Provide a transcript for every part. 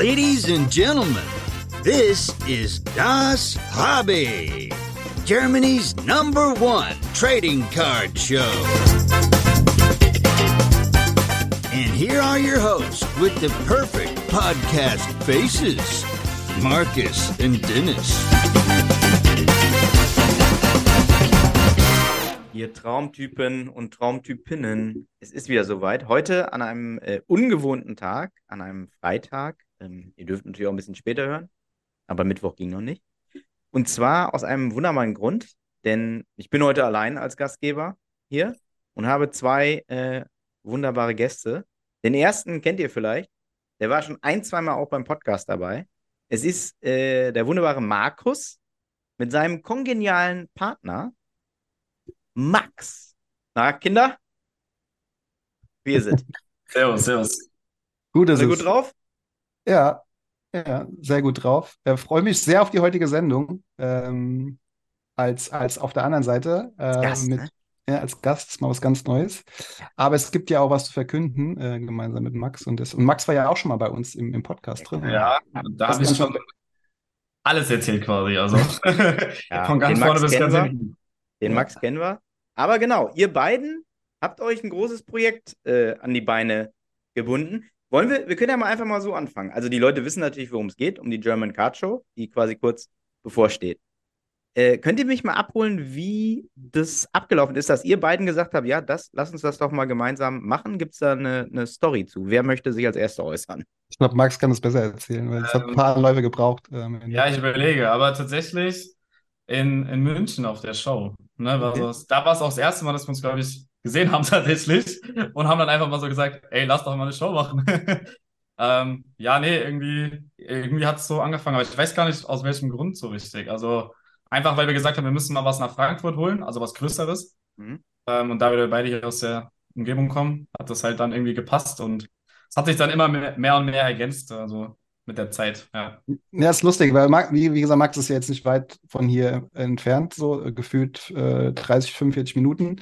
Ladies and gentlemen, this is Das Hobby, Germany's number one trading card show. And here are your hosts with the perfect podcast faces Marcus and Dennis. Ihr Traumtypen und Traumtypinnen, es ist wieder soweit. Heute an einem äh, ungewohnten Tag, an einem Freitag. Ähm, ihr dürft natürlich auch ein bisschen später hören, aber Mittwoch ging noch nicht. Und zwar aus einem wunderbaren Grund, denn ich bin heute allein als Gastgeber hier und habe zwei äh, wunderbare Gäste. Den ersten kennt ihr vielleicht, der war schon ein, zweimal auch beim Podcast dabei. Es ist äh, der wunderbare Markus mit seinem kongenialen Partner Max. Na, Kinder? Wie ihr seid. Servus, servus. Gut es. gut drauf? Ja, ja, sehr gut drauf. Äh, freue mich sehr auf die heutige Sendung. Ähm, als, als auf der anderen Seite. Äh, Gast, mit, ne? ja, als Gast ist mal was ganz Neues. Aber es gibt ja auch was zu verkünden, äh, gemeinsam mit Max. Und, das, und Max war ja auch schon mal bei uns im, im Podcast drin. Ja, da Das habe ich schon alles erzählt quasi. Also Ja, von ganz den vorne Max bis kennen ganz wir. hinten. Den. Max kennen wir. Aber genau, ihr beiden habt euch ein großes Projekt äh, an die Beine gebunden. Wollen wir, wir können ja mal einfach mal so anfangen. Also die Leute wissen natürlich, worum es geht, um die German Card Show, die quasi kurz bevorsteht. Äh, könnt ihr mich mal abholen, wie das abgelaufen ist, dass ihr beiden gesagt habt, ja, das, lass uns das doch mal gemeinsam machen? Gibt es da eine, eine Story zu? Wer möchte sich als Erster äußern? Ich glaube, Max kann es besser erzählen, weil es hat ein Ähm, paar Anläufe gebraucht. Ähm, Ja, ich überlege, aber tatsächlich in, in München auf der Show. Ne, war Okay. so, da war es auch das erste Mal, dass wir uns, glaube ich, gesehen haben tatsächlich und haben dann einfach mal so gesagt, ey, lass doch mal eine Show machen. Ähm, ja, nee, irgendwie, irgendwie hat es so angefangen, aber ich weiß gar nicht, aus welchem Grund so richtig. Also einfach, weil wir gesagt haben, wir müssen mal was nach Frankfurt holen, also was Größeres. Mhm. Ähm, und da wir beide hier aus der Umgebung kommen, hat das halt dann irgendwie gepasst und es hat sich dann immer mehr, mehr und mehr ergänzt, also mit der Zeit, ja. Ja, ist lustig, weil Max, wie, wie gesagt, Max ist ja jetzt nicht weit von hier entfernt, so gefühlt äh, 30, 45 Minuten.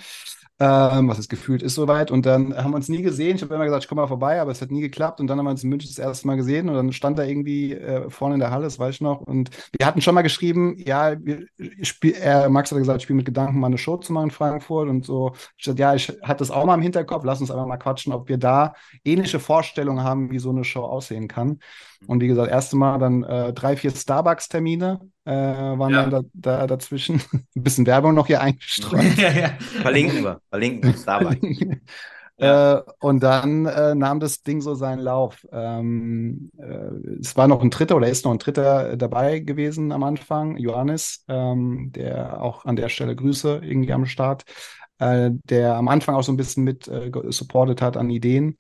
Ähm, was ist gefühlt, ist soweit. Und dann haben wir uns nie gesehen. Ich habe immer gesagt, ich komme mal vorbei, aber es hat nie geklappt. Und dann haben wir uns in München das erste Mal gesehen und dann stand er irgendwie äh, vorne in der Halle, das weiß ich noch. Und wir hatten schon mal geschrieben, ja, wir, spiel, äh, Max hat gesagt, ich spiele mit Gedanken, mal eine Show zu machen in Frankfurt und so. Ich sagte, ja, ich hatte das auch mal im Hinterkopf, lass uns einfach mal quatschen, ob wir da ähnliche Vorstellungen haben, wie so eine Show aussehen kann. Und wie gesagt, erste Mal dann äh, drei, vier Starbucks-Termine äh, waren Ja. dann da, da dazwischen. Ein bisschen Werbung noch hier eingestreut. Ja, ja. Verlinken wir, verlinken wir, Starbucks. Äh, und dann äh, nahm das Ding so seinen Lauf. Ähm, äh, es war noch ein Dritter oder ist noch ein Dritter dabei gewesen am Anfang, Johannes, ähm, der auch an der Stelle Grüße irgendwie am Start, äh, der am Anfang auch so ein bisschen mit äh, supportet hat an Ideen.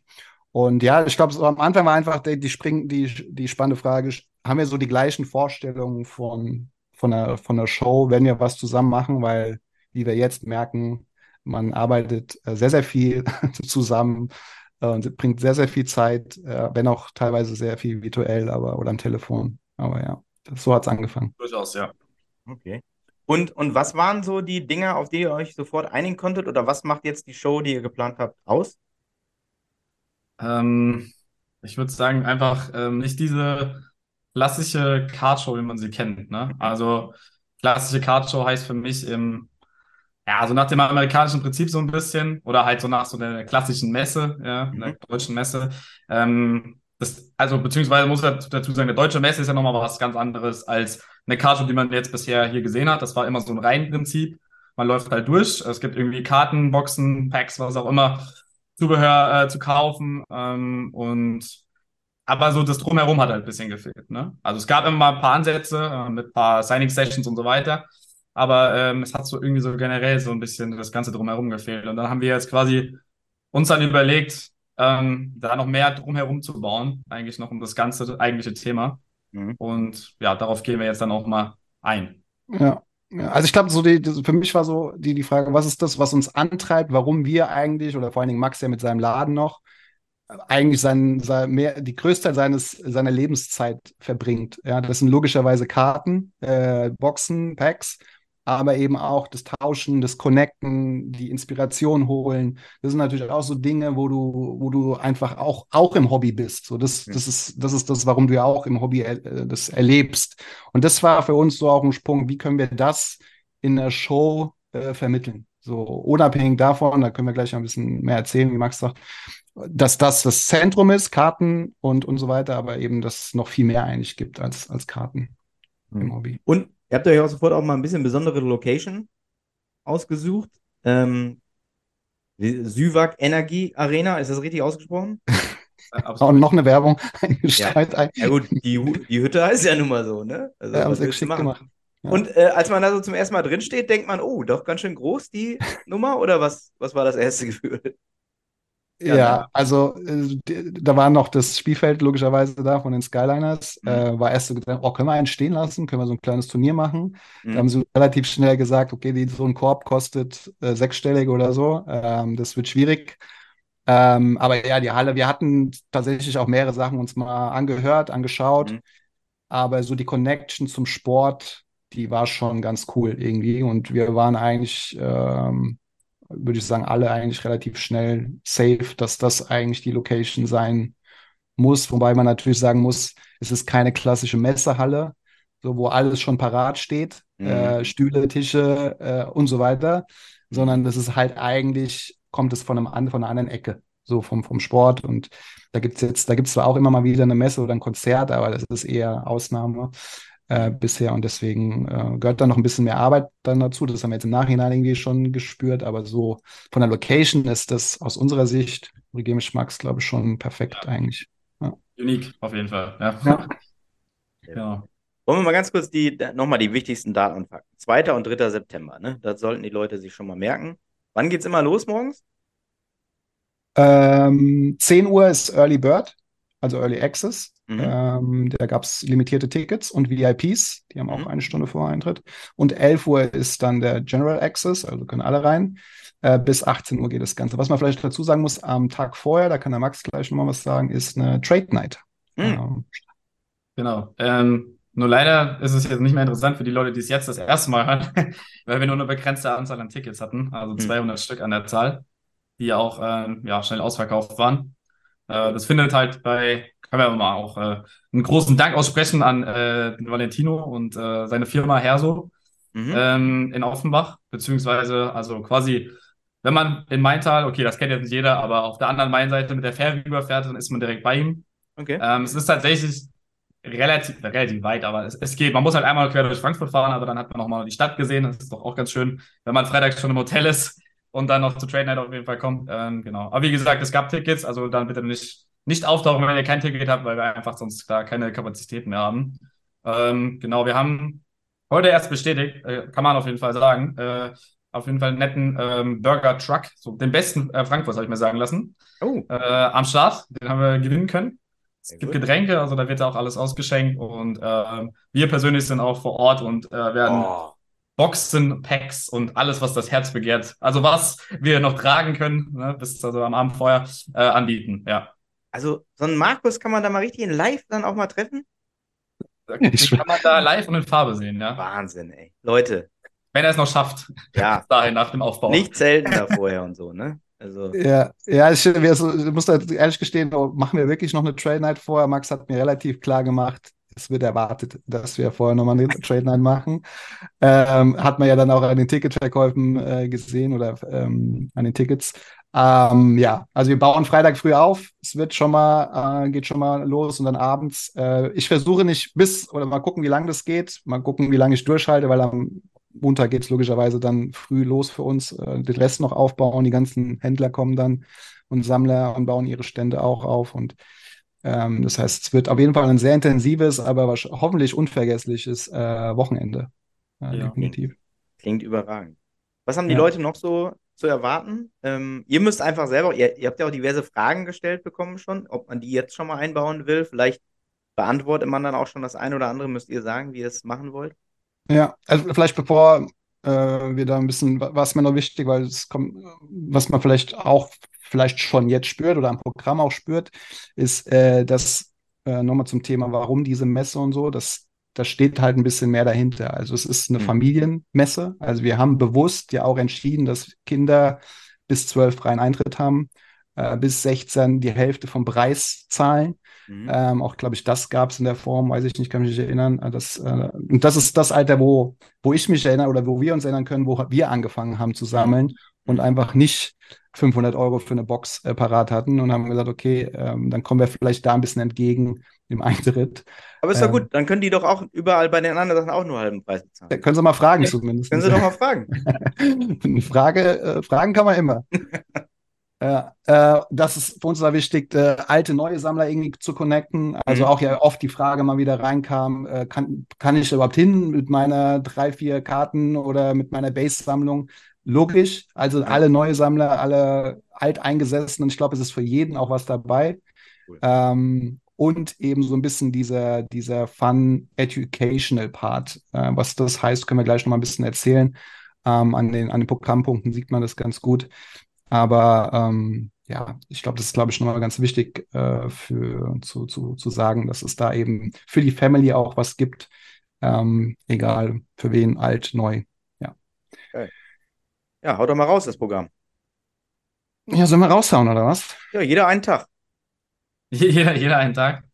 Und ja, ich glaube, so am Anfang war einfach die, die, spring, die, die spannende Frage, haben wir so die gleichen Vorstellungen von, von, der, von der Show, wenn wir was zusammen machen, weil, wie wir jetzt merken, man arbeitet äh, sehr, sehr viel zusammen äh, und bringt sehr, sehr viel Zeit, äh, wenn auch teilweise sehr viel virtuell, aber oder am Telefon. Aber ja, so hat es angefangen. Durchaus, ja. Okay. Und, und was waren so die Dinge, auf die ihr euch sofort einigen konntet? Oder was macht jetzt die Show, die ihr geplant habt, aus? Ähm, ich würde sagen, einfach ähm, nicht diese klassische Cardshow, wie man sie kennt. Ne? Also klassische Cardshow heißt für mich im, ja, so nach dem amerikanischen Prinzip so ein bisschen oder halt so nach so der klassischen Messe, ja, Mhm. der deutschen Messe. Ähm, das, also beziehungsweise muss ich dazu sagen, eine deutsche Messe ist ja nochmal was ganz anderes als eine Cardshow, die man jetzt bisher hier gesehen hat. Das war immer so ein Reihenprinzip. Man läuft halt durch. Es gibt irgendwie Karten, Boxen, Packs, was auch immer. Zubehör äh, zu kaufen ähm, und aber so das Drumherum hat halt ein bisschen gefehlt. Ne? Also es gab immer mal ein paar Ansätze äh, mit ein paar Signing-Sessions und so weiter, aber ähm, es hat so irgendwie so generell so ein bisschen das Ganze Drumherum gefehlt. Und dann haben wir jetzt quasi uns dann überlegt, ähm, da noch mehr drumherum zu bauen, eigentlich noch um das ganze eigentliche Thema. Mhm. Und ja, darauf gehen wir jetzt dann auch mal ein. Ja. Also ich glaube, so die, für mich war so die, die Frage, was ist das, was uns antreibt, warum wir eigentlich, oder vor allen Dingen Max ja mit seinem Laden noch, eigentlich sein, sein, mehr, die größte seines, seiner Lebenszeit verbringt. Ja, das sind logischerweise Karten, äh, Boxen, Packs, aber eben auch das Tauschen, das Connecten, die Inspiration holen. Das sind natürlich auch so Dinge, wo du, wo du einfach auch, auch im Hobby bist. So, das, das ist, das ist das, warum du ja auch im Hobby äh, das erlebst. Und das war für uns so auch ein Sprung. Wie können wir das in der Show äh, vermitteln? So unabhängig davon, da können wir gleich ein bisschen mehr erzählen, wie Max sagt, dass das das Zentrum ist, Karten und, und so weiter, aber eben, dass es noch viel mehr eigentlich gibt als, als Karten mhm. im Hobby. Und ihr habt euch auch sofort auch mal ein bisschen besondere Location ausgesucht. Ähm, Süwag Energie Arena, ist das richtig ausgesprochen? Und noch eine Werbung Ja. ja gut, die, die Hütte heißt ja nun mal so, ne? Also, ja, haben sie geschickt gemacht. Ja. Und äh, als man da so zum ersten Mal drinsteht, denkt man, oh, doch ganz schön groß die Nummer oder was, was war das erste Gefühl? Ja, ja also äh, da war noch das Spielfeld logischerweise da von den Skyliners. Mhm. Äh, war erst so gedacht, oh, können wir einen stehen lassen? Können wir so ein kleines Turnier machen? Mhm. Da haben sie relativ schnell gesagt, okay, die, so ein Korb kostet äh, sechsstellig oder so. Ähm, das wird schwierig. Ähm, aber ja, die Halle, wir hatten tatsächlich auch mehrere Sachen uns mal angehört, angeschaut. Mhm. Aber so die Connection zum Sport, die war schon ganz cool irgendwie. Und wir waren eigentlich, ähm, würde ich sagen, alle eigentlich relativ schnell safe, dass das eigentlich die Location sein muss. Wobei man natürlich sagen muss, es ist keine klassische Messehalle, so wo alles schon parat steht, mhm. äh, Stühle, Tische äh, und so weiter, sondern das ist halt eigentlich, kommt es von, einem, von einer anderen Ecke, so vom, vom Sport. Und da gibt es jetzt, da gibt es zwar auch immer mal wieder eine Messe oder ein Konzert, aber das ist eher Ausnahme äh, bisher und deswegen äh, gehört da noch ein bisschen mehr Arbeit dann dazu. Das haben wir jetzt im Nachhinein irgendwie schon gespürt, aber so von der Location ist das aus unserer Sicht, Regemisch Max, glaube ich, schon perfekt ja. eigentlich. Ja. Unique, auf jeden Fall. Ja. ja. ja. Wollen wir mal ganz kurz die, nochmal die wichtigsten Daten und Fakten. 2. und 3. September, ne? Das sollten die Leute sich schon mal merken. Wann geht es immer los morgens? Ähm, 10 Uhr ist Early Bird, also Early Access. Mhm. Ähm, da gab es limitierte Tickets und VIPs, die haben auch mhm. eine Stunde vor Eintritt. Und 11 Uhr ist dann der General Access, also können alle rein. Äh, bis 18 Uhr geht das Ganze. Was man vielleicht dazu sagen muss, am Tag vorher, da kann der Max gleich nochmal was sagen, ist eine Trade Night. Mhm. Ähm, genau. Ähm, nur leider ist es jetzt nicht mehr interessant für die Leute, die es jetzt das erste Mal hören, weil wir nur eine begrenzte Anzahl an Tickets hatten, also 200 mhm. Stück an der Zahl, die auch ähm, ja, schnell ausverkauft waren. Äh, das findet halt bei können wir mal auch äh, einen großen Dank aussprechen an äh, Valentino und äh, seine Firma Herso mhm. ähm, in Offenbach, beziehungsweise also quasi, wenn man in Maintal, okay, das kennt jetzt nicht jeder, aber auf der anderen Mainseite mit der Fähre rüberfährt, dann ist man direkt bei ihm. Okay. Ähm, es ist tatsächlich relativ, relativ weit, aber es, es geht. Man muss halt einmal quer durch Frankfurt fahren, aber dann hat man auch mal die Stadt gesehen. Das ist doch auch ganz schön, wenn man freitags schon im Hotel ist und dann noch zur Trade Night auf jeden Fall kommt. Ähm, genau. Aber wie gesagt, es gab Tickets, also dann bitte nicht nicht auftauchen, wenn ihr kein Ticket habt, weil wir einfach sonst da keine Kapazitäten mehr haben. Ähm, genau, wir haben heute erst bestätigt, äh, kann man auf jeden Fall sagen, äh, auf jeden Fall einen netten ähm, Burger Truck, so den besten äh, Frankfurt, habe ich mir sagen lassen, oh. äh, am Start. Den haben wir gewinnen können. Es Sehr gibt gut. Getränke, also da wird auch alles ausgeschenkt und äh, wir persönlich sind auch vor Ort und äh, werden oh. Boxen, Packs und alles, was das Herz begehrt, also was wir noch tragen können, ne, bis also am Abend vorher äh, anbieten. Ja. Also, so einen Markus kann man da mal richtig in live dann auch mal treffen? Da kann man da live und in Farbe sehen, ja. Wahnsinn, ey. Leute. Wenn er es noch schafft. Ja. dahin nach dem Aufbau. Nicht selten da vorher und so, ne? Also. Ja, ja ich, ich muss da ehrlich gestehen, oh, machen wir wirklich noch eine Trade Night vorher. Max hat mir relativ klar gemacht, es wird erwartet, dass wir vorher nochmal eine Trade Night machen. Ähm, hat man ja dann auch an den Ticketverkäufen äh, gesehen oder ähm, an den Tickets. Ähm, ja, also wir bauen Freitag früh auf. Es wird schon mal, äh, geht schon mal los und dann abends. Äh, ich versuche nicht bis oder mal gucken, wie lange das geht. Mal gucken, wie lange ich durchhalte, weil am Montag geht es logischerweise dann früh los für uns. Äh, den Rest noch aufbauen. Die ganzen Händler kommen dann und Sammler und bauen ihre Stände auch auf. Und ähm, das heißt, es wird auf jeden Fall ein sehr intensives, aber hoffentlich unvergessliches äh, Wochenende. ja, definitiv. Klingt, klingt überragend. Was haben die ja. Leute noch so zu erwarten. Ähm, ihr müsst einfach selber, ihr, ihr, habt ja auch diverse Fragen gestellt bekommen schon, ob man die jetzt schon mal einbauen will. Vielleicht beantwortet man dann auch schon das eine oder andere, müsst ihr sagen, wie ihr es machen wollt. Ja, also vielleicht bevor äh, wir da ein bisschen, was mir noch wichtig, weil es kommt, was man vielleicht auch vielleicht schon jetzt spürt oder am Programm auch spürt, ist, äh, dass äh, nochmal zum Thema, warum diese Messe und so, dass da steht halt ein bisschen mehr dahinter. Also es ist eine Mhm. Familienmesse. Also wir haben bewusst ja auch entschieden, dass Kinder bis 12 freien Eintritt haben, äh, bis 16 die Hälfte vom Preis zahlen. Mhm. Ähm, auch, glaube ich, das gab es in der Form, weiß ich nicht, kann mich nicht erinnern. Äh, Das, äh, und das ist das Alter, wo, wo ich mich erinnere oder wo wir uns erinnern können, wo wir angefangen haben zu sammeln und Mhm. einfach nicht 500 Euro für eine Box äh, parat hatten und haben gesagt, okay, ähm, dann kommen wir vielleicht da ein bisschen entgegen im Eintritt. Aber ist doch ähm, gut, dann können die doch auch überall bei den anderen Sachen auch nur halben Preis bezahlen. Können Sie mal fragen Ja, zumindest. Können Sie doch mal fragen. Eine Frage, äh, Fragen kann man immer. äh, äh, das ist für uns war wichtig, alte, neue Sammler irgendwie zu connecten. Also Mhm. auch ja oft die Frage mal wieder reinkam, äh, kann, kann ich überhaupt hin mit meiner drei, vier Karten oder mit meiner Base-Sammlung? Logisch, also alle neue Sammler, alle alteingesessenen, ich glaube, es ist für jeden auch was dabei. Cool. Ähm, und eben so ein bisschen dieser, dieser Fun Educational Part. Äh, was das heißt, können wir gleich noch mal ein bisschen erzählen. Ähm, an den, an den Programmpunkten sieht man das ganz gut. Aber ähm, ja, ich glaube, das ist, glaube ich, nochmal ganz wichtig äh, für, zu, zu, zu sagen, dass es da eben für die Family auch was gibt. Ähm, egal für wen, alt, neu. Ja, hau doch mal raus, das Programm. Ja, sollen wir raushauen, oder was? Ja, jeder einen Tag. Jeder, jeder einen Tag.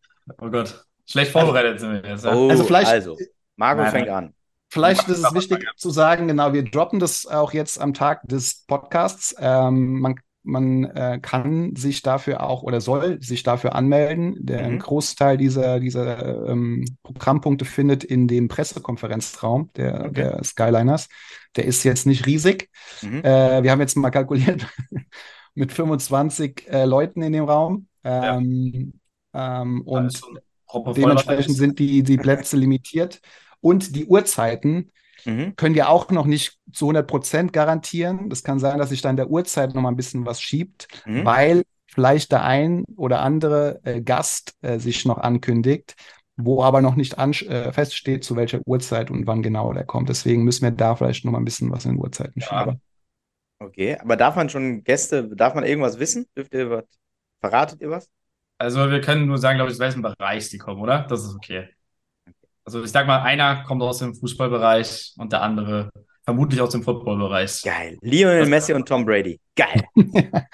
Oh Gott. Schlecht vorbereitet sind wir jetzt. Ja. Oh, Also vielleicht- also, Marco Nein, fängt an. Vielleicht ist es wichtig zu sagen, genau, wir droppen das auch jetzt am Tag des Podcasts. Ähm, man man äh, kann sich dafür auch oder soll sich dafür anmelden. Der Mhm. Großteil dieser, dieser ähm, Programmpunkte findet in dem Pressekonferenzraum der, Okay. der Skyliners. Der ist jetzt nicht riesig. Mhm. Äh, wir haben jetzt mal kalkuliert mit 25 äh, Leuten in dem Raum. Ähm, ähm, und Also, dementsprechend sind die, die Plätze limitiert. Und die Uhrzeiten Mhm. können wir auch noch nicht zu 100 Prozent garantieren. Das kann sein, dass sich dann der Uhrzeit noch mal ein bisschen was schiebt, Mhm. weil vielleicht der ein oder andere äh, Gast äh, sich noch ankündigt, wo aber noch nicht äh, feststeht, zu welcher Uhrzeit und wann genau der kommt. Deswegen müssen wir da vielleicht noch mal ein bisschen was in den Uhrzeiten Ja. schieben. Okay, aber darf man schon Gäste, darf man irgendwas wissen? Dürft ihr was? Verratet ihr was? Also wir können nur sagen, glaube ich, aus welchem Bereich sie kommen, oder? Das ist okay. Also ich sag mal, einer kommt aus dem Fußballbereich und der andere vermutlich aus dem Footballbereich. Geil. Lionel Messi und Tom Brady. Geil.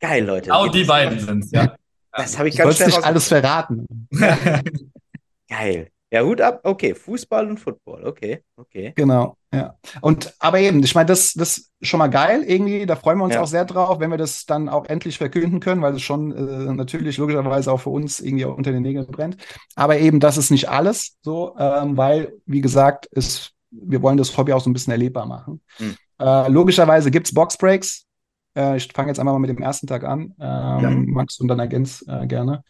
Geil, Leute. Genau die beiden sind's, ja. Das habe ich Ich ganz soll schnell nicht alles verraten. Geil. Ja, Hut ab. Okay, Fußball und Football. Okay, okay. Genau, ja. Und aber eben, ich meine, das, das ist schon mal geil irgendwie. Da freuen wir uns Ja. auch sehr drauf, wenn wir das dann auch endlich verkünden können, weil es schon äh, natürlich logischerweise auch für uns irgendwie auch unter den Nägeln brennt. Aber eben, das ist nicht alles so, ähm, weil, wie gesagt, ist, wir wollen das Hobby auch so ein bisschen erlebbar machen. Hm. Äh, logischerweise gibt's Boxbreaks. Äh, ich fange jetzt einfach mal mit dem ersten Tag an. Ähm, Max und dann ergänzt äh, gerne.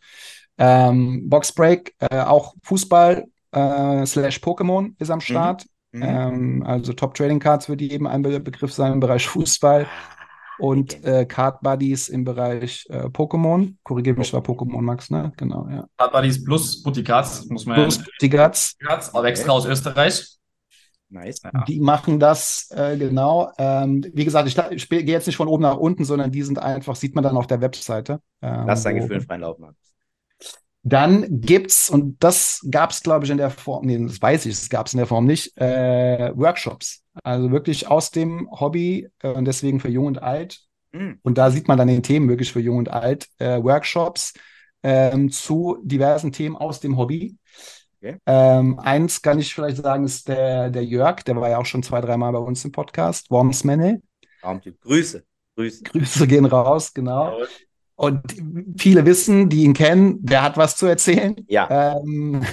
Ähm, Boxbreak, äh, auch Fußball äh, slash Pokémon ist am Start. Mhm. Ähm, also Top Trading Cards wird jedem ein Be Begriff sein im Bereich Fußball Ah, und äh, Card Buddies im Bereich äh, Pokémon. Korrigiere mich, war Pokémon Max, ne? Genau, ja. Hard Buddies plus Bouticats, muss man Plus ja. Aber extra aus Österreich. Nice. Ja. die machen das äh, genau. Ähm, wie gesagt, ich, ich gehe jetzt nicht von oben nach unten, sondern die sind einfach, sieht man dann auf der Webseite. Ähm, Lass dein Gefühl in freien Lauf, Markus. Dann gibt's, und das gab's, glaube ich, in der Form, nee, das weiß ich, das gab's in der Form nicht, äh, Workshops. Also wirklich aus dem Hobby äh, und deswegen für Jung und Alt. Mhm. Und da sieht man dann den Themen wirklich für Jung und Alt, äh, Workshops ähm, zu diversen Themen aus dem Hobby. Okay. Ähm, eins kann ich vielleicht sagen, ist der, der Jörg, der war ja auch schon zwei, dreimal bei uns im Podcast. Raumtyp. Grüße. Grüße. Grüße gehen raus, genau. Und viele wissen, die ihn kennen, der hat was zu erzählen. Ja. Ähm,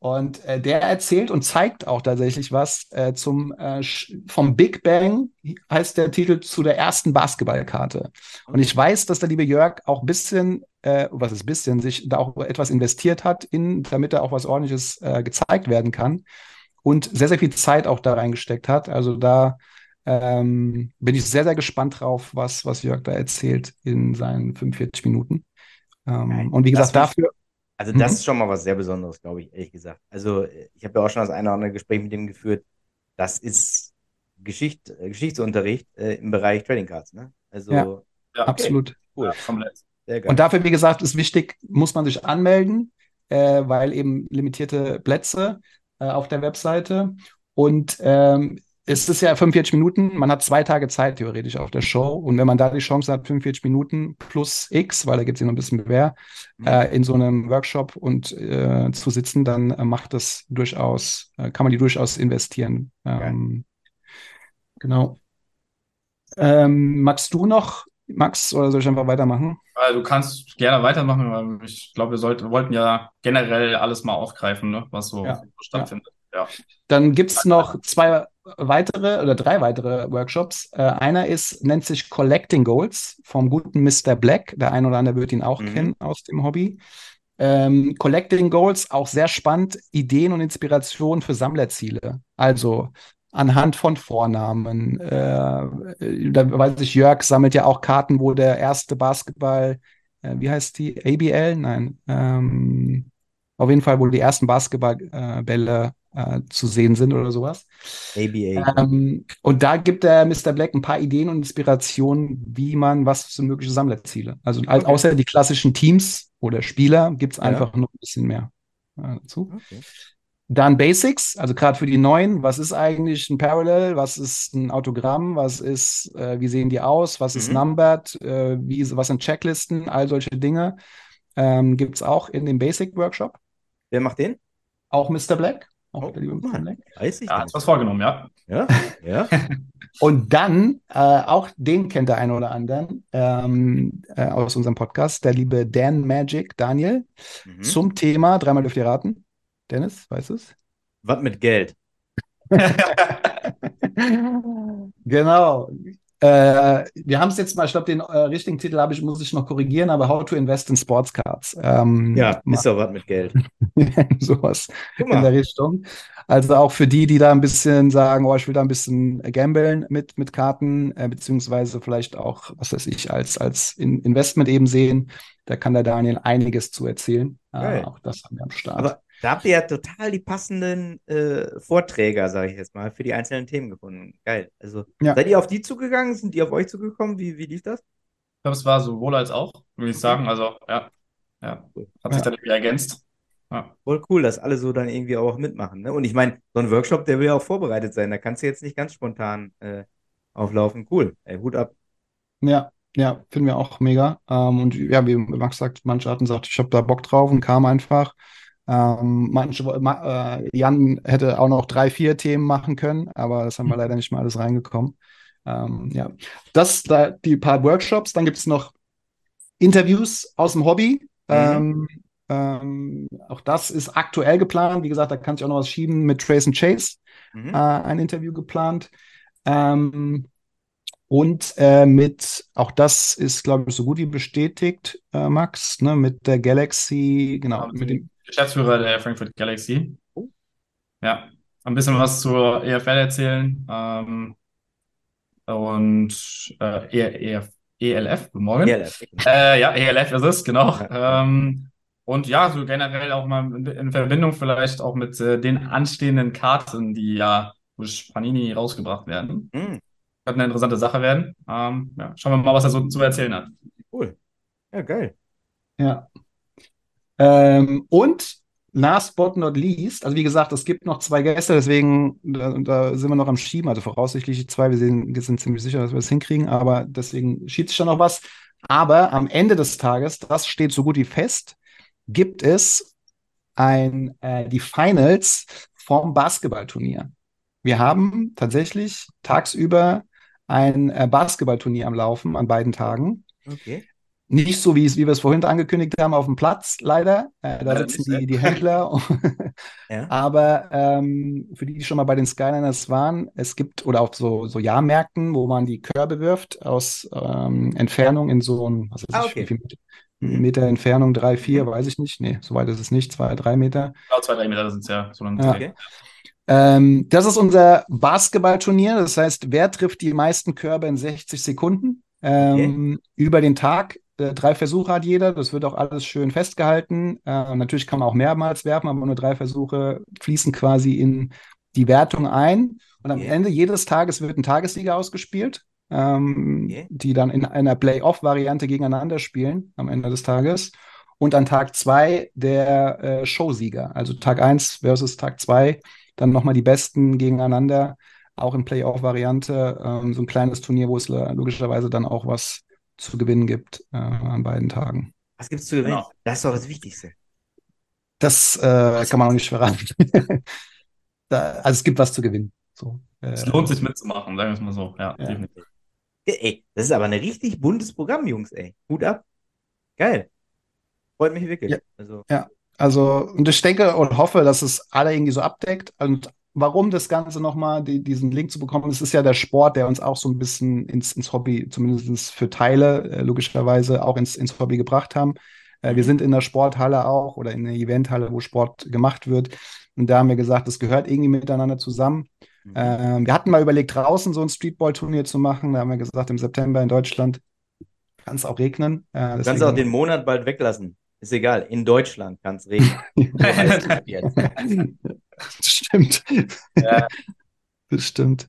und äh, der erzählt und zeigt auch tatsächlich was äh, zum äh, vom Big Bang heißt der Titel zu der ersten Basketballkarte. Und ich weiß, dass der liebe Jörg auch ein bisschen, äh, was ist bisschen, sich da auch etwas investiert hat, in, damit da auch was ordentliches äh, gezeigt werden kann. Und sehr, sehr viel Zeit auch da reingesteckt hat. Also da ähm, bin ich sehr, sehr gespannt drauf, was, was Jörg da erzählt in seinen 45 Minuten. Ähm, Geil. und wie gesagt, dafür, Also Mhm. das ist schon mal was sehr Besonderes, glaube ich, ehrlich gesagt. Also ich habe ja auch schon das eine oder andere Gespräch mit dem geführt. Das ist Geschicht, Geschichtsunterricht äh, im Bereich Trading Cards, ne? Also Ja. Ja, absolut. cool, Ja. Und dafür, wie gesagt, ist wichtig, muss man sich anmelden, äh, weil eben limitierte Plätze. äh, auf der Webseite. Und ähm, es ist ja 45 Minuten, man hat zwei Tage Zeit theoretisch auf der Show. Und wenn man da die Chance hat, 45 Minuten plus X, weil da gibt es ja noch ein bisschen mehr, mhm. äh, in so einem Workshop und äh, zu sitzen, dann äh, macht das durchaus, äh, kann man die durchaus investieren. Ähm, genau. Ähm, magst du noch, Max, oder soll ich einfach weitermachen? Du kannst gerne weitermachen, weil ich glaube, wir sollten, wollten ja generell alles mal aufgreifen, ne, was so Ja, stattfindet. Ja. Dann gibt es noch zwei weitere oder drei weitere Workshops. Äh, einer ist, nennt sich Collecting Goals vom guten Mr. Black. Der eine oder andere wird ihn auch Mhm. kennen aus dem Hobby. Ähm, Collecting Goals, auch sehr spannend, Ideen und Inspiration für Sammlerziele. Also anhand von Vornamen. Äh, da weiß ich, Jörg sammelt ja auch Karten, wo der erste Basketball, äh, wie heißt die? ABL? Nein. Ähm, auf jeden Fall, wo die ersten Basketballbälle äh, zu sehen sind oder sowas. ABA. Ähm, und da gibt der Mr. Black ein paar Ideen und Inspirationen, wie man, was sind mögliche Sammlerziele. Also als, Okay. außer die klassischen Teams oder Spieler gibt es Ja. einfach noch ein bisschen mehr äh, dazu. Okay. Dann Basics, also gerade für die Neuen, was ist eigentlich ein Parallel, was ist ein Autogramm, was ist, äh, wie sehen die aus, was ist Mhm. numbered, äh, wie, was sind Checklisten, all solche Dinge ähm, gibt es auch in dem Basic Workshop. Wer macht den? Auch Mr. Black, Oh, der liebe. Mann. Weiß ich Ja, hat was vorgenommen, ja. Ja, ja. Und dann, äh, auch den kennt der eine oder anderen ähm, äh, aus unserem Podcast, der liebe Dan Magic, Daniel, Mhm. zum Thema, dreimal dürft ihr raten. Dennis, weißt du es? Was mit Geld? Genau. Äh, wir haben es jetzt mal, ich glaube, den äh, richtigen Titel habe ich, muss ich noch korrigieren, aber How to Invest in Sports Cards. Ähm, Ja, ist doch was mit Geld. sowas in der. Richtung. Also auch für die, die da ein bisschen sagen, oh, ich will da ein bisschen gambeln mit, mit Karten, äh, beziehungsweise vielleicht auch, was weiß ich, als, als in Investment eben sehen, da kann der Daniel einiges zu erzählen. Äh, auch das haben wir am Start. Aber da habt ihr ja total die passenden äh, Vorträger, sage ich jetzt mal, für die einzelnen Themen gefunden. Geil. Also, Ja. seid ihr auf die zugegangen? Sind die auf euch zugekommen? Wie, wie lief das? Ich glaube, es war sowohl als auch, würde ich sagen. Also, ja, ja, hat sich Ja. dann irgendwie ergänzt. Ja. Voll cool, dass alle so dann irgendwie auch mitmachen. Ne? Und ich meine, so ein Workshop, der will ja auch vorbereitet sein. Da kannst du jetzt nicht ganz spontan äh, auflaufen. Cool. Ey, Hut ab. Ja, ja, finden wir auch mega. Ähm, und ja, wie Max sagt, manche hatten gesagt, ich habe da Bock drauf und kam einfach. Ähm, manche, ma, äh, Jan hätte auch noch drei, vier Themen machen können, aber das haben wir leider nicht mal alles reingekommen. Ähm, ja, das da die paar Workshops. Dann gibt es noch Interviews aus dem Hobby. Ähm, ähm, auch das ist aktuell geplant. Wie gesagt, da kann sich auch noch was schieben mit Trace and Chase Mhm. äh, ein Interview geplant. Ähm, und äh, mit, auch das ist, glaube ich, so gut wie bestätigt, äh, Max, ne, mit der Galaxy, genau, mit dem, Geschäftsführer der Frankfurt Galaxy. Oh. Ja, ein bisschen was zur EFL erzählen. Ähm, und äh, E- ELF, guten Morgen. ELF. Äh, ja, ELF ist es, genau. Ja. Ähm, und ja, so generell auch mal in, in Verbindung vielleicht auch mit äh, den anstehenden Karten, die ja durch Panini rausgebracht werden. Mhm. Könnte eine interessante Sache werden. Ähm, ja, schauen wir mal, was er so zu erzählen hat. Cool. Ja, geil. ja. Ähm, und last but not least, also wie gesagt, es gibt noch zwei Gäste, deswegen, da, da sind wir noch am Schieben, also voraussichtlich zwei, wir sind, wir sind ziemlich sicher, dass wir es hinkriegen, aber deswegen schiebt sich schon noch was. Aber am Ende des Tages, das steht so gut wie fest, gibt es ein, äh, die Finals vom Basketballturnier. Wir haben tatsächlich tagsüber ein äh, Basketballturnier am Laufen an beiden Tagen. Okay. Nicht so, wie, es, wie wir es vorhin angekündigt haben, auf dem Platz, leider. Äh, da sitzen die, die Händler. Ja. Aber ähm, für die, die schon mal bei den Skyliners waren, es gibt, oder auf so, so Jahrmärkten, wo man die Körbe wirft aus ähm, Entfernung in so ein, was weiß Ah, ich, okay. wie viel Meter, Mhm. Meter Entfernung, drei, vier, Mhm. weiß ich nicht. Nee, so weit ist es nicht, zwei, drei Meter. Genau, zwei, drei Meter sind es ja. So dann Ja. Okay. Ähm, das ist unser Basketballturnier. Das heißt, wer trifft die meisten Körbe in 60 Sekunden ähm, über den Tag? Äh, drei Versuche hat jeder. Das wird auch alles schön festgehalten. Äh, natürlich kann man auch mehrmals werfen, aber nur drei Versuche fließen quasi in die Wertung ein. Und am Okay. Ende jedes Tages wird ein Tagessieger ausgespielt, ähm, Okay. die dann in einer Playoff-Variante gegeneinander spielen am Ende des Tages. Und an Tag zwei der äh, Showsieger. Also Tag eins versus Tag zwei dann nochmal die Besten gegeneinander, auch in Playoff-Variante. Ähm, so ein kleines Turnier, wo es logischerweise dann auch was zu gewinnen gibt äh, an beiden Tagen. Was gibt es zu gewinnen? Genau. Das ist doch das Wichtigste. Das äh, kann man auch nicht verraten. da, also es gibt was zu gewinnen. So, äh, es lohnt sich mitzumachen, sagen wir es mal so. Ja, ja. Ey, das ist aber ein richtig buntes Programm, Jungs, ey. Hut ab. Geil. Freut mich wirklich. Ja, also, ja. also und ich denke und hoffe, dass es alle irgendwie so abdeckt. Und warum das Ganze nochmal, die, diesen Link zu bekommen, es ist ja der Sport, der uns auch so ein bisschen ins, ins Hobby, zumindest für Teile, äh, logischerweise auch ins, ins Hobby gebracht haben. Äh, wir sind in der Sporthalle auch oder in der Eventhalle, wo Sport gemacht wird. Und da haben wir gesagt, das gehört irgendwie miteinander zusammen. Mhm. Ähm, wir hatten mal überlegt, draußen so ein Streetball-Turnier zu machen. Da haben wir gesagt, im September in Deutschland kann es auch regnen. Äh, du kannst auch den Monat bald weglassen. Ist egal, in Deutschland kann es regnen. das stimmt. Ja. Das stimmt.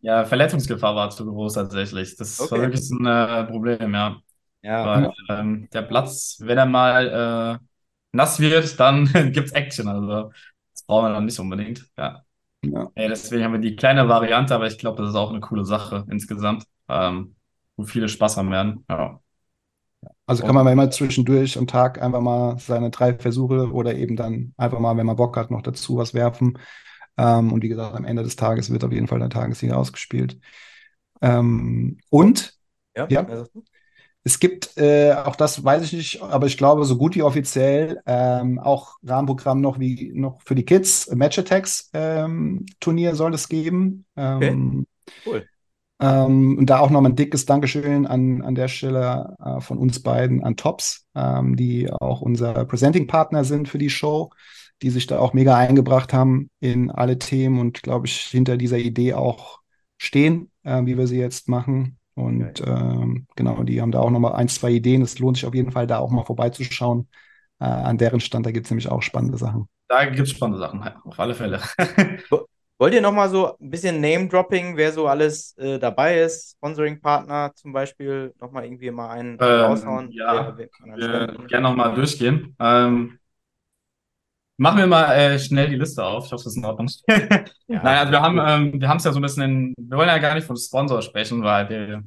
Ja, Verletzungsgefahr war zu groß tatsächlich. Das okay. war wirklich ein äh, Problem, ja. Ja. Weil, ähm, der Platz, wenn er mal äh, nass wird, dann gibt es Action. Also das brauchen wir dann nicht unbedingt. Ja. ja. Ey, deswegen haben wir die kleine Variante, aber ich glaube, das ist auch eine coole Sache insgesamt, ähm, wo viele Spaß haben werden. Ja. Also kann man immer zwischendurch am Tag einfach mal seine drei Versuche oder eben dann einfach mal, wenn man Bock hat, noch dazu was werfen. Ähm, und wie gesagt, am Ende des Tages wird auf jeden Fall der Tagessieg ausgespielt. Ähm, und ja, ja es gibt, äh, auch das weiß ich nicht, aber ich glaube, so gut wie offiziell ähm, auch Rahmenprogramm noch wie noch für die Kids, Match Attacks ähm, Turnier soll es geben. Ähm, okay. Cool. Ähm, und da auch nochmal ein dickes Dankeschön an, an der Stelle äh, von uns beiden an Tops, ähm, die auch unser Presenting-Partner sind für die Show, die sich da auch mega eingebracht haben in alle Themen und, glaube ich, hinter dieser Idee auch stehen, äh, wie wir sie jetzt machen. Und ähm, genau, die haben da auch nochmal ein, zwei Ideen. Es lohnt sich auf jeden Fall, da auch mal vorbeizuschauen. Äh, an deren Stand, da gibt es nämlich auch spannende Sachen. Da gibt es spannende Sachen, auf alle Fälle. Wollt ihr nochmal so ein bisschen Name-Dropping, wer so alles äh, dabei ist? Sponsoring-Partner zum Beispiel, nochmal irgendwie mal einen ähm, raushauen? Ja, wer, wer wir gerne nochmal durchgehen. Ähm, machen wir mal äh, schnell die Liste auf. Ich hoffe, das ist in Ordnung. ja, Nein, also wir haben ähm, wir haben es ja so ein bisschen in, wir wollen ja gar nicht von Sponsor sprechen, weil wir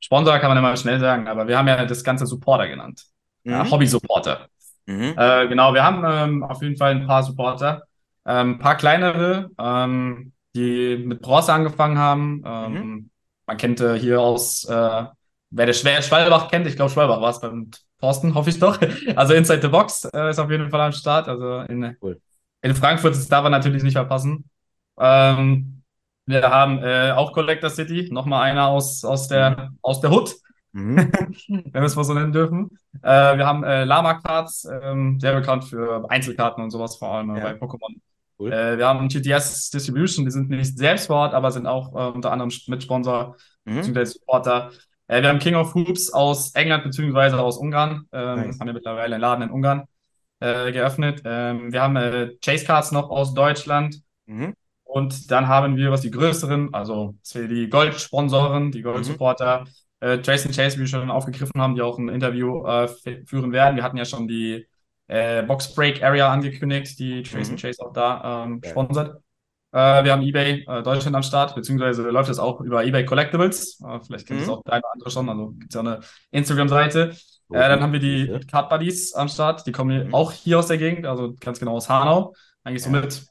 Sponsor kann man immer schnell sagen, aber wir haben ja das ganze Supporter genannt. Mhm. Ja, Hobby-Supporter. Mhm. Äh, genau, wir haben ähm, auf jeden Fall ein paar Supporter. Ein ähm, paar kleinere, ähm, die mit Bronze angefangen haben. Ähm, mhm. Man kennt äh, hier aus, äh, wer der Schwer Schwalbach kennt, ich glaube Schwalbach war es beim Thorsten, hoffe ich doch. Also Inside the Box äh, ist auf jeden Fall am Start. Also in, cool. in Frankfurt ist darf er natürlich nicht verpassen. Ähm, wir haben äh, auch Collector City, nochmal einer aus, aus, der, mhm. aus der Hood. Mhm. wenn wir es mal so nennen dürfen. Äh, wir haben äh, Lama Cards, ähm, sehr bekannt für Einzelkarten und sowas, vor allem äh, ja. bei Pokémon. Cool. Äh, wir haben GTS Distribution, die sind nicht selbst vor Ort, aber sind auch äh, unter anderem Mitsponsor mhm. bzw. Supporter. Äh, wir haben King of Hoops aus England bzw. aus Ungarn. Ähm, nice. Haben wir mittlerweile einen Laden in Ungarn äh, geöffnet. Ähm, wir haben äh, Chase Cards noch aus Deutschland. Mhm. Und dann haben wir, was die größeren, also die Gold-Sponsoren, die Gold-Supporter, mhm. Trace Chase, wie wir schon aufgegriffen haben, die auch ein Interview führen werden. Wir hatten ja schon die äh, Box Break Area angekündigt, die Trace mhm. Chase auch da ähm, sponsert. Äh, wir haben eBay äh, Deutschland am Start, beziehungsweise läuft das auch über eBay Collectibles. Äh, vielleicht kennt mhm. das auch der eine oder andere schon, also gibt es ja eine Instagram-Seite. Oh, dann haben wir die ja. Card Buddies am Start, die kommen mhm. auch hier aus der Gegend, also ganz genau aus Hanau. Eigentlich ja. somit,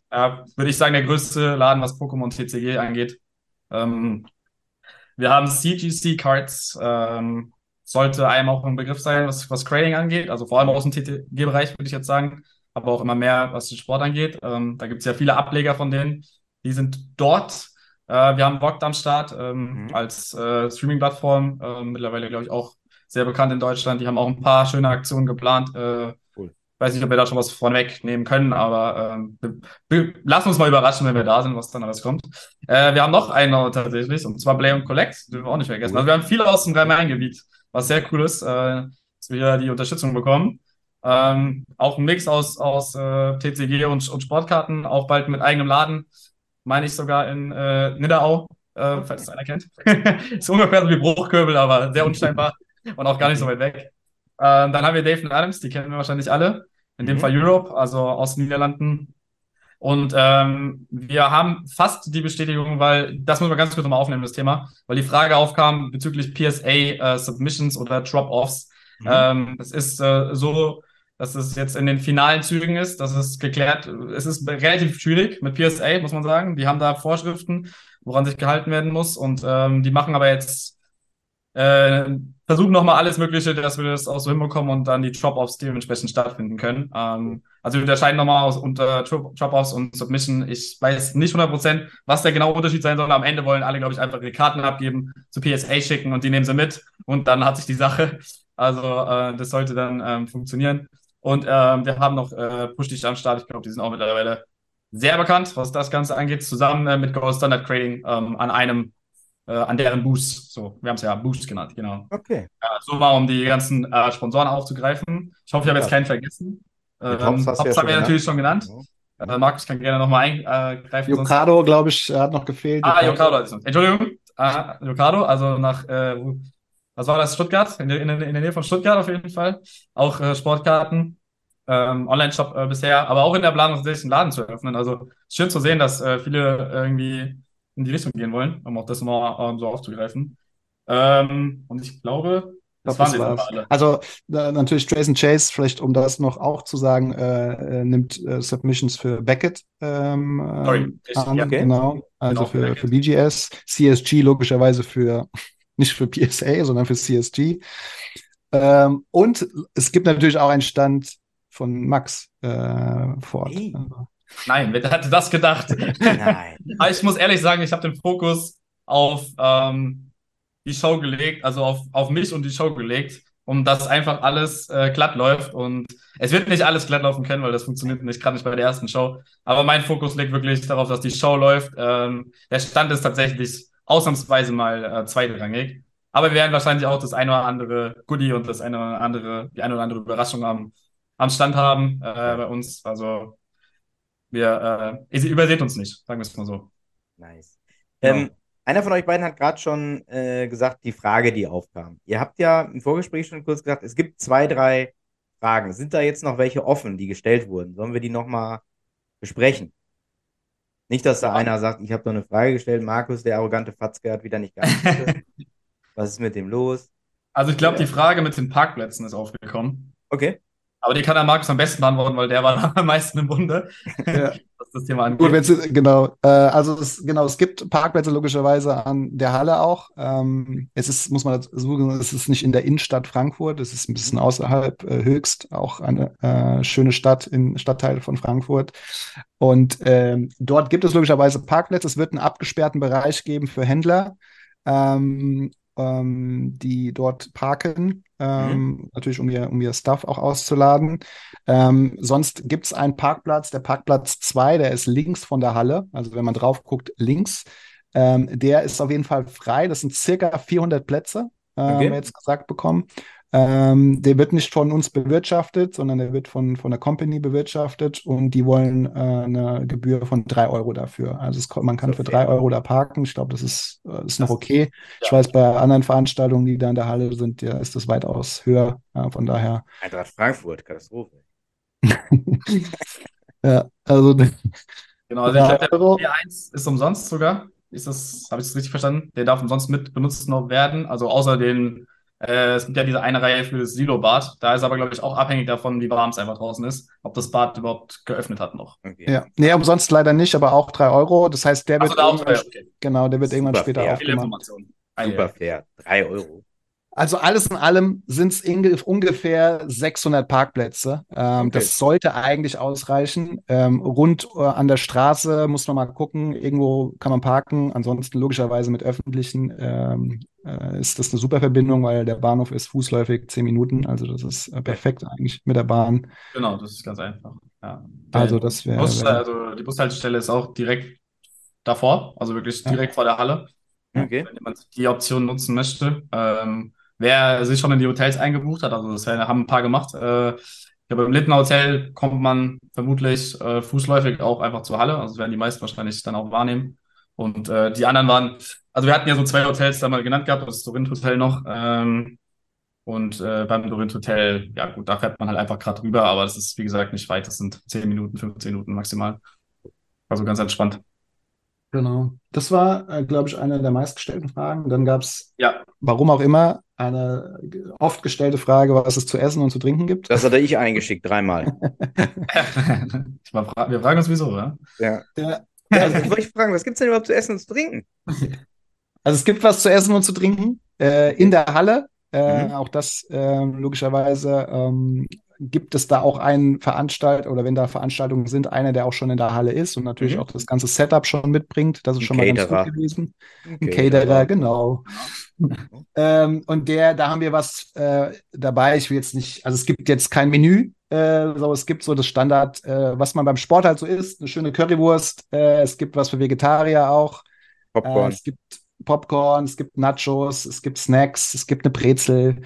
würde ich sagen, der größte Laden, was Pokémon TCG angeht. Ähm, wir haben CGC Cards, ähm, sollte einem auch ein Begriff sein, was, was Grading angeht. Also vor allem aus dem TTG-Bereich würde ich jetzt sagen, aber auch immer mehr, was den Sport angeht. Ähm, da gibt es ja viele Ableger von denen. Die sind dort. Äh, wir haben Vogt am Start ähm, mhm. als äh, Streaming-Plattform. Äh, mittlerweile, glaube ich, auch sehr bekannt in Deutschland. Die haben auch ein paar schöne Aktionen geplant. Äh, cool. Weiß nicht, ob wir da schon was vorweg nehmen können, aber ähm, lass uns mal überraschen, wenn wir da sind, was dann alles kommt. Äh, wir haben noch einen tatsächlich, und zwar Play und Collect, dürfen wir auch nicht vergessen. Cool. Also wir haben viele aus dem Rhein-Main-Gebiet was sehr cool ist, äh, dass wir die Unterstützung bekommen. Ähm, auch ein Mix aus, aus äh, TCG und, und Sportkarten, auch bald mit eigenem Laden, meine ich sogar in äh, Nidderau, äh, falls es einer kennt. ist ungefähr so wie Bruchköbel, aber sehr unscheinbar und auch gar nicht so weit weg. dann haben wir Dave Adams, die kennen wir wahrscheinlich alle. In dem Mhm. Fall Europe, also aus den Niederlanden. Und ähm, wir haben fast die Bestätigung, weil, das müssen wir ganz kurz nochmal aufnehmen, das Thema, weil die Frage aufkam bezüglich PSA äh, Submissions oder Drop-Offs. Mhm. Ähm, es ist äh, so, dass es jetzt in den finalen Zügen ist, das ist geklärt. Es ist relativ schwierig mit PSA, muss man sagen. Die haben da Vorschriften, woran sich gehalten werden muss. Und ähm, die machen aber jetzt, äh, versuchen nochmal alles Mögliche, dass wir das auch so hinbekommen und dann die Drop-Offs dementsprechend stattfinden können. Ähm, also wir unterscheiden nochmal aus unter Drop- Drop-Offs und Submission. Ich weiß nicht 100%, was der genaue Unterschied sein soll. Am Ende wollen alle, glaube ich, einfach ihre Karten abgeben, zu PSA schicken und die nehmen sie mit und dann hat sich die Sache. Also äh, das sollte dann ähm, funktionieren. Und ähm, wir haben noch äh, Push Dich am Start. Ich glaube, die sind auch mittlerweile sehr bekannt, was das Ganze angeht, zusammen äh, mit Go Standard Trading ähm, an einem, äh, an deren Boost. So, wir haben es ja Boost genannt, genau. Okay. Ja, so mal, um die ganzen äh, Sponsoren aufzugreifen. Ich hoffe, ich habe jetzt keinen vergessen. Ähm, ja Tops haben wir natürlich schon genannt. Ja. Äh, Markus kann gerne nochmal eingreifen. sonst- Jokado, glaube ich, hat noch gefehlt. Ah, Jokado noch. Entschuldigung. Ah, Jokado, also nach, äh, was war das? Stuttgart? In der, in, in der Nähe von Stuttgart auf jeden Fall. Auch äh, Sportkarten. Ähm, Online-Shop äh, bisher, aber auch in der Planung, sich einen Laden zu eröffnen. Also schön zu sehen, dass äh, viele irgendwie in die Richtung gehen wollen, um auch das mal ähm, so aufzugreifen. Ähm, und ich glaube, das glaub, waren das alle. Also äh, natürlich Jason Chase, vielleicht um das noch auch zu sagen, äh, äh, nimmt äh, Submissions für Beckett ähm, Sorry, ähm, an, ja. Okay. genau, also Genau, für für, für BGS, CSG logischerweise für nicht für PSA, sondern für CSG. Ähm, und es gibt natürlich auch einen Stand von Max äh, vor Ort. Hey. Also, Nein, wer hätte das gedacht? Nein. Aber ich muss ehrlich sagen, ich habe den Fokus auf ähm, die Show gelegt, also auf, auf mich und die Show gelegt, um dass einfach alles äh, glatt läuft. Und es wird nicht alles glatt laufen können, weil das funktioniert nicht, gerade nicht bei der ersten Show. Aber mein Fokus liegt wirklich darauf, dass die Show läuft. Ähm, der Stand ist tatsächlich ausnahmsweise mal äh, zweitrangig. Aber wir werden wahrscheinlich auch das eine oder andere Goodie und das eine oder andere, die eine oder andere Überraschung am, am Stand haben äh, bei uns. Also wir, äh, ihr überseht uns nicht, sagen wir es mal so. Nice. Genau. Ähm, einer von euch beiden hat gerade schon äh, gesagt, die Frage, die aufkam. Ihr habt ja im Vorgespräch schon kurz gesagt, es gibt zwei, drei Fragen. Sind da jetzt noch welche offen, die gestellt wurden? Sollen wir die nochmal besprechen? Nicht, dass da Ja. einer sagt, ich habe doch eine Frage gestellt, Markus, der arrogante Fatzke, hat wieder nicht geantwortet. Was ist mit dem los? Also ich glaube, die Frage mit den Parkplätzen ist aufgekommen. Okay. Aber die kann der Markus am besten beantworten, weil der war am meisten im Bunde, Ja. was das Thema Gut, angeht. wenn's, genau. Äh, also es, genau, es gibt Parkplätze logischerweise an der Halle auch. Ähm, es ist, muss man dazu sagen, es ist nicht in der Innenstadt Frankfurt, es ist ein bisschen außerhalb, äh, höchst auch eine äh, schöne Stadt im Stadtteil von Frankfurt. Und ähm, dort gibt es logischerweise Parkplätze. Es wird einen abgesperrten Bereich geben für Händler, ähm, ähm, die dort parken, ähm, natürlich um ihr, um ihr Stuff auch auszuladen. Ähm, sonst gibt es einen Parkplatz, der Parkplatz 2, der ist links von der Halle. Also wenn man drauf guckt, links. Ähm, der ist auf jeden Fall frei. Das sind circa 400 Plätze, äh, Okay. haben wir jetzt gesagt bekommen. Ähm, der wird nicht von uns bewirtschaftet, sondern der wird von, von der Company bewirtschaftet und die wollen äh, eine Gebühr von 3 Euro dafür. Also es, man kann So für. 3 Euro da parken. Ich glaube, das ist, äh, ist noch okay. Ich ja. weiß, bei anderen Veranstaltungen, die da in der Halle sind, ja, ist das weitaus höher. Äh, von daher, Eintracht Frankfurt, Katastrophe. ja, also Genau, also ich Drei glaube, der Euro. P1 ist umsonst sogar. Ist das, habe ich das richtig verstanden? Der darf umsonst mit benutzt noch werden. Also außer den, äh, es gibt ja diese eine Reihe für das Silo-Bad. Da ist aber, glaube ich, auch abhängig davon, wie warm es einfach draußen ist, ob das Bad überhaupt geöffnet hat noch. Okay. Ja, nee, umsonst leider nicht, aber auch 3 Euro. Das heißt, der wird Also da auch irgendwann, okay. genau, der wird irgendwann später fair. Aufgemacht. Informationen. Super fair. Drei Euro. Also alles in allem sind es ungefähr 600 Parkplätze. Ähm, Okay. Das sollte eigentlich ausreichen. Ähm, rund äh, an der Straße muss man mal gucken. Irgendwo kann man parken. Ansonsten logischerweise mit öffentlichen ähm, äh, ist das eine super Verbindung, weil der Bahnhof ist fußläufig 10 Minuten. Also das ist äh, perfekt eigentlich mit der Bahn. Genau, das ist ganz einfach. Ja. Also das wäre Bus, wär, also die Bushaltestelle ist auch direkt davor, also wirklich Ja. direkt vor der Halle. Okay. Wenn jemand die Option nutzen möchte. Ähm, wer sich schon in die Hotels eingebucht hat, also das haben ein paar gemacht. Äh, ja, beim Littner Hotel kommt man vermutlich äh, fußläufig auch einfach zur Halle. Also das werden die meisten wahrscheinlich dann auch wahrnehmen. Und äh, die anderen waren, also wir hatten ja so zwei Hotels da mal genannt gehabt, das Sorint Hotel noch. Ähm, Und äh, beim Dorint Hotel, ja gut, da fährt man halt einfach gerade rüber, aber das ist, wie gesagt, nicht weit. Das sind 10 Minuten, 15 Minuten maximal. Also ganz entspannt. Genau. Das war, äh, glaube ich, eine der meistgestellten Fragen. Dann gab es, Ja, warum auch immer, eine oft gestellte Frage, was es zu essen und zu trinken gibt. Das hatte ich eingeschickt, dreimal. fra- wir fragen uns wieso, ja? Ja. Der, Also, ich wollte fragen, was gibt es denn überhaupt zu essen und zu trinken? Also es gibt was zu essen und zu trinken äh, in der Halle. Äh, Mhm. Auch das ähm, logischerweise ähm, gibt es da auch einen Veranstalter oder wenn da Veranstaltungen sind, einer, der auch schon in der Halle ist und natürlich Mhm. auch das ganze Setup schon mitbringt. Das ist schon mal ganz Caterer. gut gewesen. Ein Okay, Caterer, genau. Ähm, und der, da haben wir was äh, dabei. Ich will jetzt nicht, also es gibt jetzt kein Menü, äh, so es gibt so das Standard, äh, was man beim Sport halt so isst, eine schöne Currywurst. Äh, es gibt was für Vegetarier auch. Äh, Popcorn. es gibt Popcorn, es gibt Nachos, es gibt Snacks, es gibt eine Brezel.